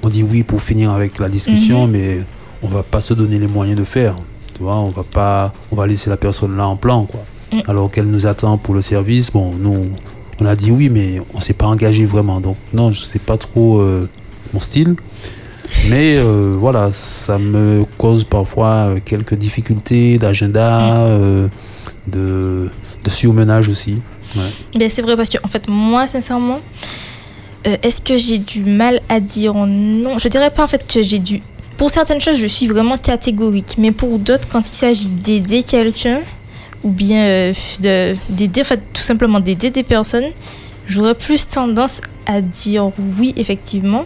Speaker 2: on dit oui pour finir avec la discussion,
Speaker 7: Mhm.
Speaker 2: mais on va pas se donner les moyens de faire. Tu vois, on va pas, on va laisser la personne là en plan, quoi.
Speaker 7: Mm.
Speaker 2: Alors qu'elle nous attend pour le service. Bon, nous, on a dit oui, mais on s'est pas engagé vraiment. Donc non, je sais pas trop euh, mon style. Mais euh, voilà, ça me cause parfois euh, quelques difficultés d'agenda, euh, de, de surmenage aussi. Ouais.
Speaker 7: Ben, c'est vrai parce que en fait moi sincèrement euh, est-ce que j'ai du mal à dire non? Je dirais pas en fait que j'ai du pour certaines choses je suis vraiment catégorique mais pour d'autres quand il s'agit d'aider quelqu'un ou bien de d'aider en fait tout simplement d'aider des personnes j'aurais plus tendance à dire oui effectivement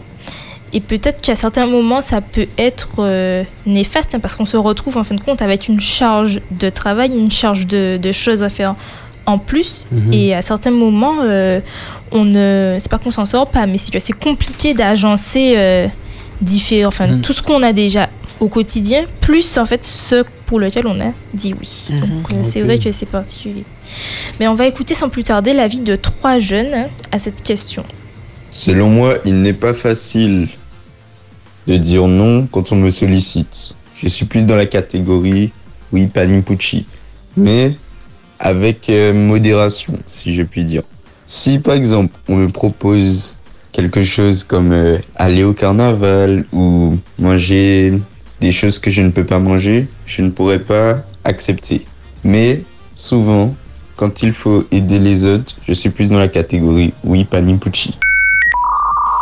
Speaker 7: et peut-être qu'à certains moments, ça peut être euh, néfaste hein, parce qu'on se retrouve en fin de compte avec une charge de travail, une charge de, de choses à faire en plus.
Speaker 13: Mhm.
Speaker 7: Et à certains moments, euh, on ne, c'est pas qu'on s'en sort pas, mais c'est que c'est compliqué d'agencer euh, différents, enfin
Speaker 13: Mhm.
Speaker 7: tout ce qu'on a déjà au quotidien, plus en fait ce pour lequel on a dit oui.
Speaker 13: Mhm.
Speaker 7: Donc euh, c'est vrai que c'est particulier. Mais on va écouter sans plus tarder l'avis de trois jeunes hein, à cette question.
Speaker 14: Selon moi, il n'est pas facile de dire non quand on me sollicite. Je suis plus dans la catégorie oui, Panimpucci. Mais avec euh, modération, si je puis dire. Si par exemple, on me propose quelque chose comme euh, aller au carnaval ou manger des choses que je ne peux pas manger, je ne pourrais pas accepter. Mais souvent, quand il faut aider les autres, je suis plus dans la catégorie oui, Panimpucci.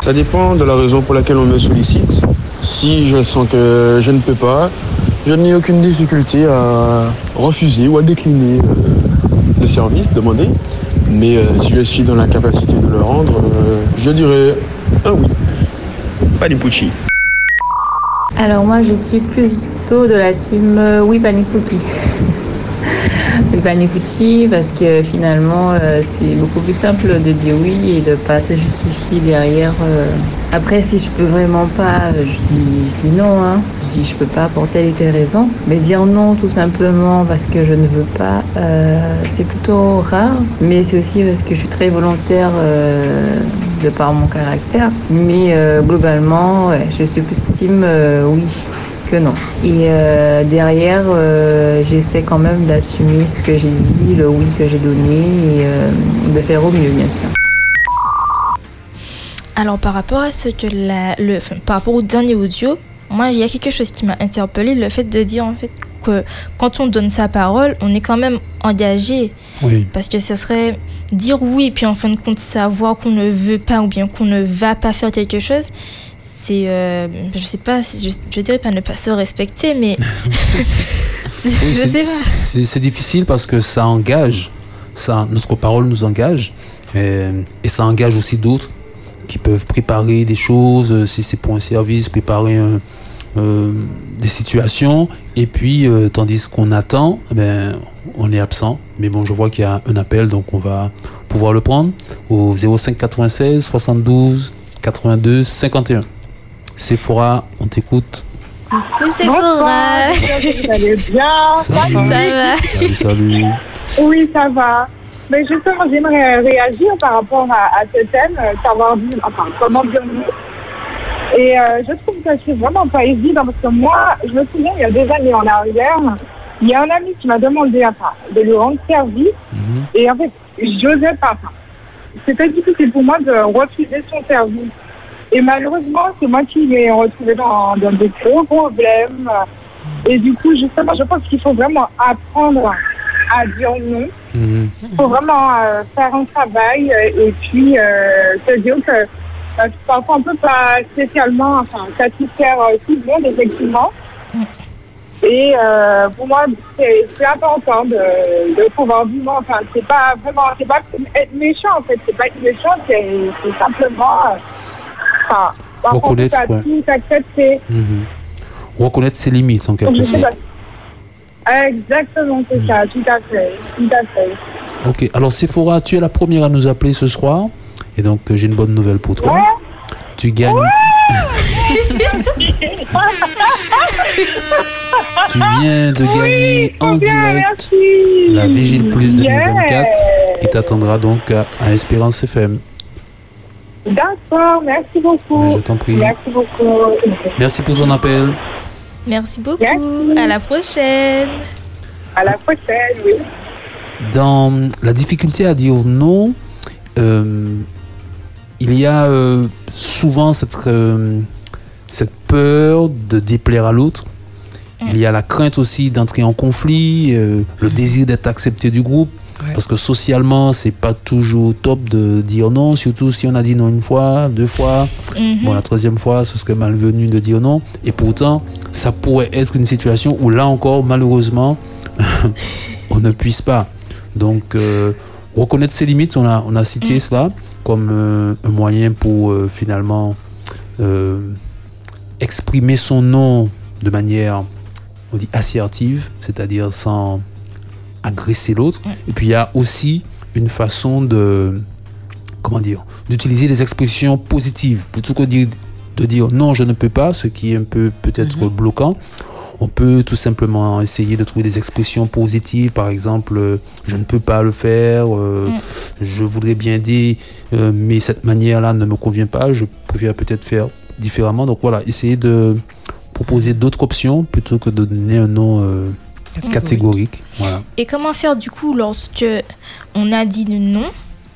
Speaker 15: Ça dépend de la raison pour laquelle on me sollicite. Si je sens que je ne peux pas, je n'ai aucune difficulté à refuser ou à décliner euh, le service demandé. Mais euh, si je suis dans la capacité de le rendre, euh, je dirais un oui. Pas du pucci.
Speaker 16: Alors moi je suis plutôt de la team euh, oui Panikuki. *laughs* oui Panikuki parce que finalement euh, c'est beaucoup plus simple de dire oui et de pas se justifier derrière. euh. Après si je peux vraiment pas, euh, je dis, je dis non. Hein. Je dis je peux pas pour telle et telle raison. Mais dire non tout simplement parce que je ne veux pas, c'est plutôt rare. Mais c'est aussi parce que je suis très volontaire de par mon caractère. Mais globalement, ouais, je suis plus team oui que non. Et euh, derrière, euh, j'essaie quand même d'assumer ce que j'ai dit, le oui que j'ai donné et euh, de faire au mieux, bien sûr.
Speaker 7: Alors par rapport à ce que la, le, enfin, par rapport au dernier audio, moi il y a quelque chose qui m'a interpellé, le fait de dire en fait que quand on donne sa parole, on est quand même engagé.
Speaker 2: Oui.
Speaker 7: Parce que ce serait dire oui, puis en fin de compte savoir qu'on ne veut pas ou bien qu'on ne va pas faire quelque chose. C'est, euh, je sais pas, je, je dirais pas ne pas se respecter, mais *laughs*
Speaker 2: Oui, *laughs*
Speaker 7: je
Speaker 2: c'est-
Speaker 7: sais pas.
Speaker 2: C'est difficile parce que ça engage, ça, notre parole nous engage, et, et ça engage aussi d'autres qui peuvent préparer des choses, euh, si c'est pour un service, préparer un- euh, des situations, et puis euh, tandis qu'on attend, eh ben, on est absent. Mais bon, je vois qu'il y a un appel, donc on va pouvoir le prendre au 05 96 72 82 51. Sephora, on t'écoute.
Speaker 7: Coucou
Speaker 17: Sephora Vous allez bien?
Speaker 2: Salut. Salut, salut.
Speaker 17: Oui, ça va. Mais justement, j'aimerais réagir par rapport à, à ce thème, euh, savoir dire, enfin, comment dire non. Et euh, je trouve que c'est vraiment pas évident parce que moi, je me souviens, il y a des années en arrière, il y a un ami qui m'a demandé enfin, de lui rendre service et en fait, j'osais pas. Enfin, C'était difficile pour moi de refuser son service. Et malheureusement, c'est moi qui m'ai retrouvée dans, dans des gros problèmes. Et du coup, justement, je pense qu'il faut vraiment apprendre à dire non. Il faut vraiment euh, faire un travail euh, et puis euh, se dire que euh, parfois on ne peut pas spécialement enfin, satisfaire tout le monde, effectivement. Et pour moi, c'est important de, de pouvoir vivre. Enfin, c'est pas vraiment, c'est pas être méchant en fait, c'est pas être méchant, c'est simplement. On peut
Speaker 2: Reconnaître, ouais. Mhm. Reconnaître ses limites en quelque sorte.
Speaker 17: Exactement, c'est ça, tout à fait, tout à fait.
Speaker 2: Ok, alors Sephora, tu es la première à nous appeler ce soir. Et donc, euh, j'ai une bonne nouvelle pour toi. Tu gagnes. *laughs* Tu viens de gagner en direct la Vigile Plus 2024 qui t'attendra donc à, à Espérance FM.
Speaker 17: D'accord, merci beaucoup.
Speaker 2: Je t'en prie.
Speaker 17: Merci beaucoup.
Speaker 2: Merci pour ton appel.
Speaker 7: Merci beaucoup. À la prochaine.
Speaker 17: À la prochaine, oui.
Speaker 2: Dans la difficulté à dire non, euh, il y a euh, souvent cette, euh, cette peur de déplaire à l'autre. Il y a la crainte aussi d'entrer en conflit, euh, le désir d'être accepté du groupe. Parce que socialement, c'est pas toujours top de dire non, surtout si on a dit non une fois, deux fois.
Speaker 7: Mhm.
Speaker 2: Bon, la troisième fois, ce serait malvenu de dire non. Et pourtant, ça pourrait être une situation où là encore, malheureusement, *laughs* on ne puisse pas. Donc, euh, reconnaître ses limites, on a, on a cité cela comme euh, un moyen pour euh, finalement exprimer son non de manière, on dit, assertive, c'est-à-dire sans agresser l'autre. Et puis, il y a aussi une façon de, comment dire, d'utiliser des expressions positives plutôt que dire- de dire non, je ne peux pas, ce qui est un peu peut-être bloquant. On peut tout simplement essayer de trouver des expressions positives, par exemple, euh, je ne peux pas le faire, euh, je voudrais bien dire, euh, mais cette manière-là ne me convient pas, je préfère peut-être faire différemment. Donc voilà, essayer de proposer d'autres options plutôt que de donner un nom euh, catégorique. Voilà.
Speaker 7: Et comment faire du coup lorsque on a dit non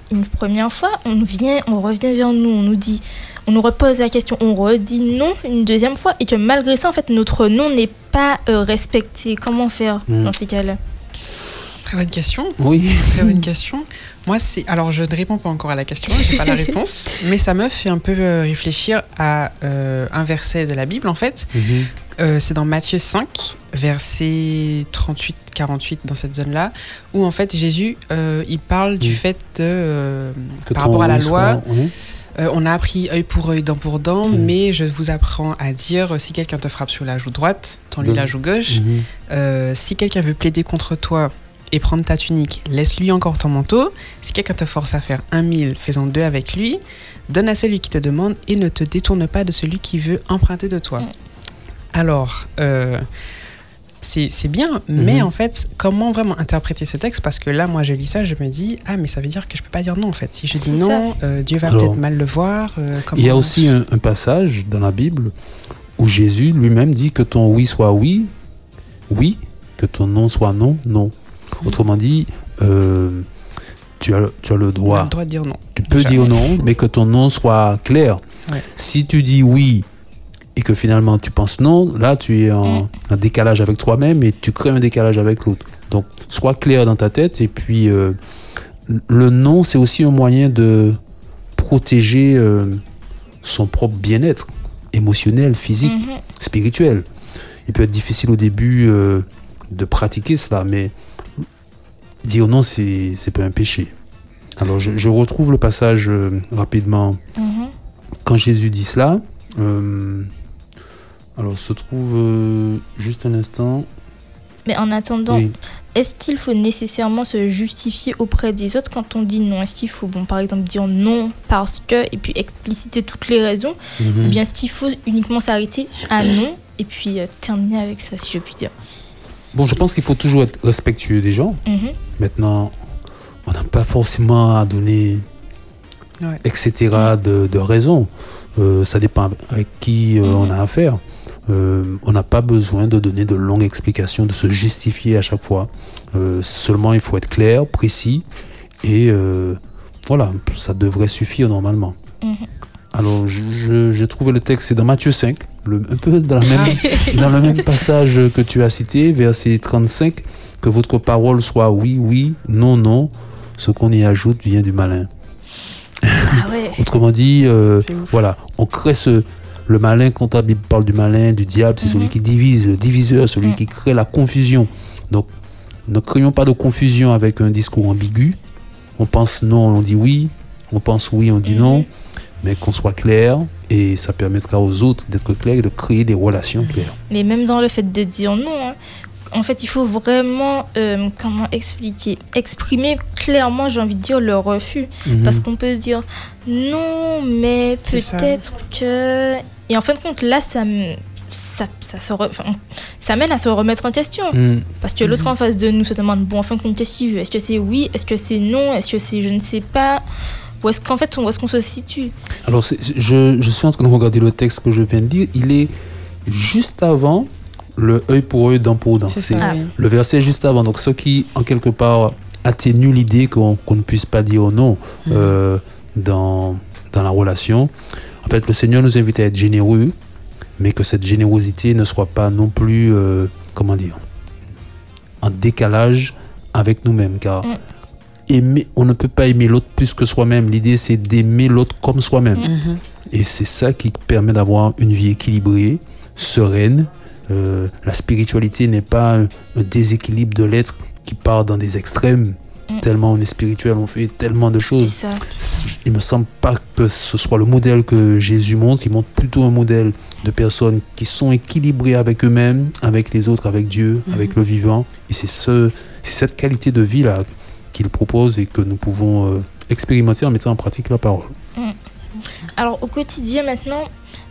Speaker 7: une première fois, on vient, on revient vers nous, on nous dit, on nous repose la question, on redit non une deuxième fois et que malgré ça en fait notre non n'est pas euh, respecté. Comment faire
Speaker 4: Mm.
Speaker 7: dans ces cas-là?
Speaker 4: Très bonne question.
Speaker 2: Oui.
Speaker 4: Très bonne question. Moi, c'est. Alors, je ne réponds pas encore à la question, j'ai pas la *laughs* réponse, mais ça me fait un peu euh, réfléchir à euh, un verset de la Bible, en fait.
Speaker 2: Mhm.
Speaker 4: Euh, c'est dans Matthieu 5, verset 38-48, dans cette zone-là, où en fait Jésus, euh, il parle du fait de. par rapport à la loi.
Speaker 2: oui.
Speaker 4: euh, on a appris œil pour œil, dent pour dent, mais je vous apprends à dire si quelqu'un te frappe sur la joue droite, tends-lui la joue gauche.
Speaker 2: Mhm.
Speaker 4: Euh, si quelqu'un veut plaider contre toi et prendre ta tunique, laisse-lui encore ton manteau. Si quelqu'un te force à faire un mille, fais-en deux avec lui. Donne à celui qui te demande et ne te détourne pas de celui qui veut emprunter de toi. Alors, euh, c'est bien, mais
Speaker 2: Mhm.
Speaker 4: en fait, comment vraiment interpréter ce texte? Parce que là, moi, je lis ça, je me dis, ah, mais ça veut dire que je peux pas dire non, en fait. Si je dis
Speaker 7: C'est
Speaker 4: non, euh, Dieu va peut-être mal le voir. euh,
Speaker 2: Il y a aussi un, un passage dans la Bible où Jésus lui-même dit que ton oui soit oui, oui, que ton non soit non, non. Autrement dit, euh, tu, as, tu as le droit.
Speaker 4: le droit de dire non.
Speaker 2: Tu peux dire non, mais que ton non soit clair.
Speaker 4: Ouais.
Speaker 2: Si tu dis oui et que finalement tu penses non, là tu es en, en décalage avec toi-même et tu crées un décalage avec l'autre. Donc sois clair dans ta tête et puis euh, le non c'est aussi un moyen de protéger euh, son propre bien-être émotionnel, physique,
Speaker 7: Mhm.
Speaker 2: spirituel. Il peut être difficile au début euh, de pratiquer cela, mais dire non c'est pas un péché. Alors je, je retrouve le passage euh, rapidement
Speaker 7: Mhm.
Speaker 2: quand Jésus dit cela. euh, alors se trouve euh, juste un instant.
Speaker 7: Mais en attendant,
Speaker 2: Oui.
Speaker 7: est-ce qu'il faut nécessairement se justifier auprès des autres quand on dit non? Est-ce qu'il faut, bon, par exemple, dire non parce que, et puis expliciter toutes les raisons?
Speaker 2: Mhm.
Speaker 7: Ou bien est-ce qu'il faut uniquement s'arrêter à non et puis terminer avec ça, si je puis dire?
Speaker 2: Bon, je pense qu'il faut toujours être respectueux des gens.
Speaker 7: Mhm.
Speaker 2: Maintenant, on n'a pas forcément à donner,
Speaker 4: Ouais.
Speaker 2: etc. de, de raisons. Euh, ça dépend avec qui euh, on a affaire. Euh, on n'a pas besoin de donner de longues explications, de se justifier à chaque fois. Seulement, il faut être clair, précis, et voilà, ça devrait suffire normalement.
Speaker 7: Mhm.
Speaker 2: Alors, j'ai trouvé le texte, c'est dans Matthieu 5, le- un peu dans, la même, *laughs* dans le même passage que tu as cité, verset 35, que votre parole soit oui, oui, non, non. Ce qu'on y ajoute vient du malin.
Speaker 7: Ah ouais. *laughs*
Speaker 2: Autrement dit, euh, voilà, on crée ce, le malin, quand la Bible parle du malin, du diable, c'est celui qui divise, le diviseur, celui qui crée la confusion. Donc, ne créons pas de confusion avec un discours ambigu. On pense non, on dit oui. On pense oui, on dit non. Mais qu'on soit clair, et ça permettra aux autres d'être clairs et de créer des relations claires.
Speaker 7: Mais même dans le fait de dire non, hein, en fait, il faut vraiment, euh, comment expliquer, exprimer clairement, j'ai envie de dire, le refus.
Speaker 2: Mhm.
Speaker 7: Parce qu'on peut dire non, mais peut-être que. Et en fin de compte, là, ça, me- ça, ça, se re- enfin, ça mène à se remettre en question.
Speaker 2: Mhm.
Speaker 7: Parce que l'autre en face de nous se demande bon, en fin de compte, qu'est-ce qu'il veut Est-ce que c'est oui? Est-ce que c'est non? Est-ce que c'est je ne sais pas? Ou est-ce qu'en fait, où est-ce qu'on se situe
Speaker 2: Alors, je, je suis en train de regarder le texte que je viens de lire. Il est juste avant le œil pour œil, dent pour dent.
Speaker 4: C'est oui.
Speaker 2: le verset juste avant. Donc, ce qui, en quelque part, atténue l'idée qu'on qu'on ne puisse pas dire non euh, dans, dans la relation. En fait, le Seigneur nous invite à être généreux, mais que cette générosité ne soit pas non plus, euh, comment dire, en décalage avec nous-mêmes. Car aimer, on ne peut pas aimer l'autre plus que soi-même. L'idée, c'est d'aimer l'autre comme soi-même.
Speaker 4: Mhm.
Speaker 2: Et c'est ça qui permet d'avoir une vie équilibrée, sereine. Euh, la spiritualité n'est pas un, un déséquilibre de l'être qui part dans des extrêmes. Tellement on est spirituel, on fait tellement de choses.
Speaker 7: C'est ça.
Speaker 2: Il me semble pas que ce soit le modèle que Jésus montre. Il montre plutôt un modèle de personnes qui sont équilibrées avec eux-mêmes, avec les autres, avec Dieu, avec le vivant. Et c'est ce, c'est cette qualité de vie là qu'il propose et que nous pouvons euh, expérimenter en mettant en pratique la parole.
Speaker 7: Mm. Alors au quotidien maintenant,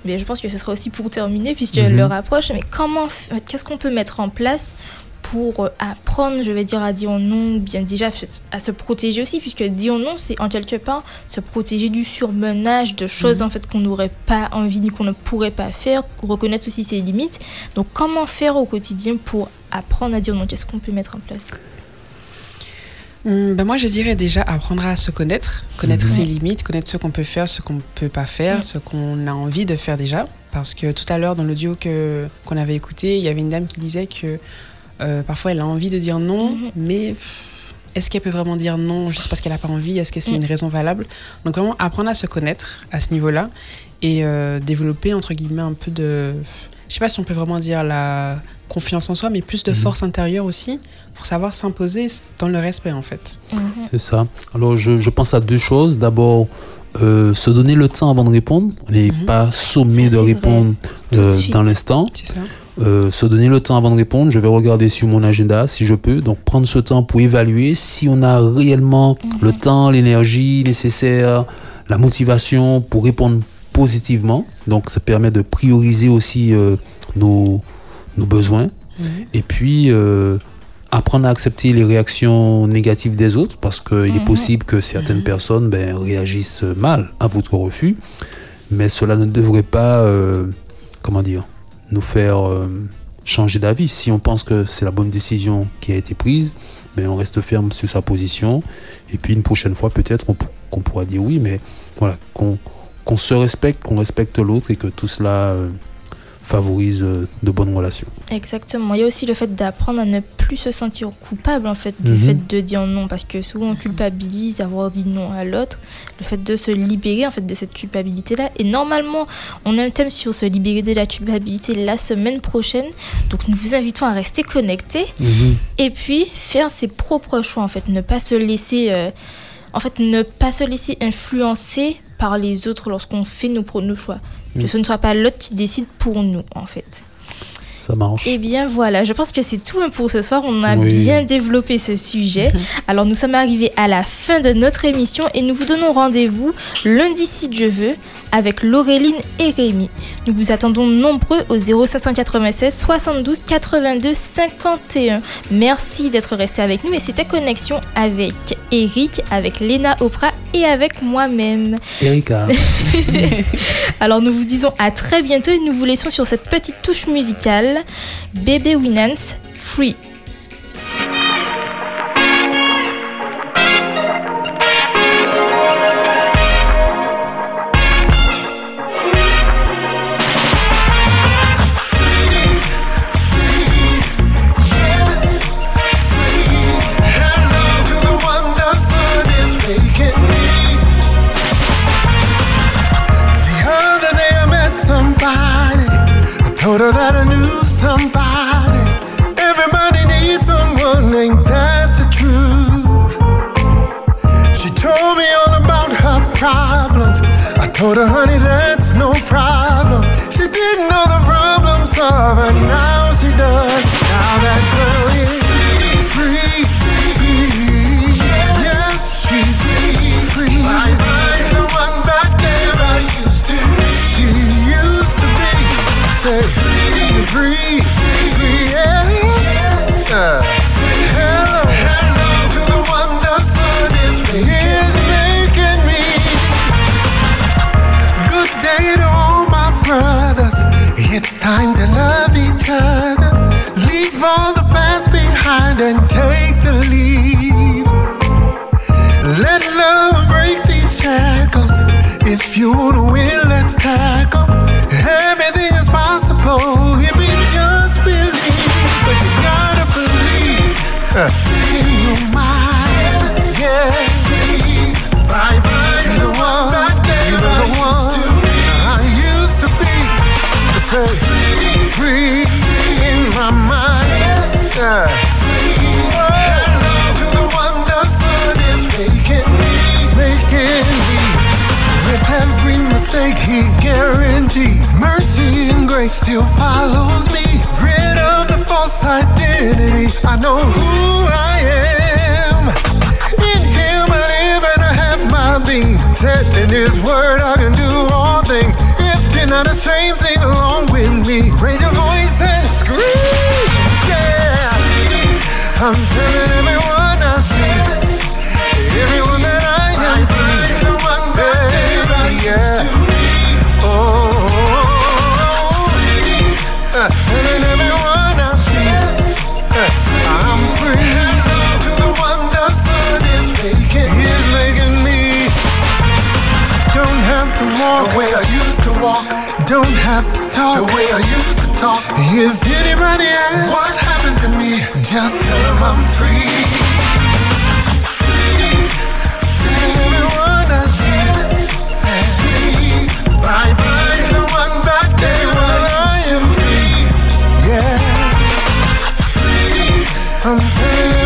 Speaker 7: mais je pense que ce sera aussi pour terminer puisque
Speaker 2: Mhm.
Speaker 7: l'heure approche, mais comment, qu'est-ce qu'on peut mettre en place pour euh, apprendre, je vais dire, à dire non, bien déjà à se protéger aussi, puisque dire non, c'est en quelque part se protéger du surmenage, de choses
Speaker 4: Mhm.
Speaker 7: en fait qu'on n'aurait pas envie ni qu'on ne pourrait pas faire, reconnaître aussi ses limites. Donc comment faire au quotidien pour apprendre à dire non? Qu'est-ce qu'on peut mettre en place?
Speaker 4: Hum, ben moi, je dirais déjà apprendre à se connaître, connaître
Speaker 7: Mhm.
Speaker 4: ses limites, connaître ce qu'on peut faire, ce qu'on ne peut pas faire, ce qu'on a envie de faire déjà. Parce que tout à l'heure, dans l'audio qu'on avait écouté, il y avait une dame qui disait que euh, parfois elle a envie de dire non, mais pff, est-ce qu'elle peut vraiment dire non juste parce qu'elle n'a pas envie? Est-ce que c'est une raison valable? Donc, vraiment apprendre à se connaître à ce niveau-là et euh, développer, entre guillemets, un peu de. Je sais pas si on peut vraiment dire la confiance en soi, mais plus de
Speaker 2: Mhm.
Speaker 4: force intérieure aussi pour savoir s'imposer dans le respect en fait.
Speaker 2: C'est ça. Alors, je, je pense à deux choses. D'abord, euh, se donner le temps avant de répondre. On n'est pas sommé de répondre
Speaker 7: de
Speaker 2: euh, dans l'instant.
Speaker 4: C'est ça.
Speaker 2: Euh, se donner le temps avant de répondre. Je vais regarder sur mon agenda si je peux. Donc, prendre ce temps pour évaluer si on a réellement le temps, l'énergie nécessaire, la motivation pour répondre positivement. Donc, ça permet de prioriser aussi euh, nos, nos besoins. Et puis, euh, apprendre à accepter les réactions négatives des autres parce qu'il est possible que certaines personnes ben, réagissent mal à votre refus. Mais cela ne devrait pas, euh, comment dire, nous faire euh, changer d'avis. Si on pense que c'est la bonne décision qui a été prise, ben, on reste ferme sur sa position. Et puis une prochaine fois, peut-être qu'on pourra dire oui, mais voilà, qu'on qu'on se respecte, qu'on respecte l'autre et que tout cela euh, favorise euh, de bonnes relations.
Speaker 7: Exactement. Il y a aussi le fait d'apprendre à ne plus se sentir coupable en fait du
Speaker 2: Mhm.
Speaker 7: fait de dire non parce que souvent on culpabilise d'avoir dit non à l'autre. Le fait de se libérer en fait de cette culpabilité là. Et normalement on a un thème sur se libérer de la culpabilité la semaine prochaine. Donc nous vous invitons à rester connectés et puis faire ses propres choix en fait. Ne pas se laisser euh, en fait ne pas se laisser influencer par les autres lorsqu'on fait nos, nos choix. Que
Speaker 2: Mm.
Speaker 7: ce ne soit pas l'autre qui décide pour nous en fait.
Speaker 2: Ça marche.
Speaker 7: Eh bien voilà, je pense que c'est tout hein, pour ce soir. On a
Speaker 2: Oui.
Speaker 7: bien développé ce sujet. *laughs* Alors nous sommes arrivés à la fin de notre émission et nous vous donnons rendez-vous lundi si Dieu veut avec Laureline et Rémi. Nous vous attendons nombreux au 0596 72 82 51. Merci d'être restés avec nous et c'était Connexion avec Eric, avec Léna Oprah et avec moi-même.
Speaker 2: Erika. *laughs*
Speaker 7: Alors nous vous disons à très bientôt et nous vous laissons sur cette petite touche musicale. Bébé Winans, Free.
Speaker 13: Her that I knew somebody. Everybody needs someone, ain't that the truth? She told me all about her problems. I told her, honey, that's no problem. She didn't know the problem solver, now she does. tree. He guarantees mercy and grace still follows me. Rid of the false identity. I know who I am. In Him I live and I have my being. Said in His Word I can do all things. If you're not ashamed, sing along with me. Raise your voice and scream. Yeah. I'm telling to walk the way I used to walk. Don't have to talk the way I used to talk. If anybody asks what happened to me, just tell them I'm free. Free. Free. Everyone I see. Free. Bye bye. The one back there when I am free. Yeah. Free. I'm telling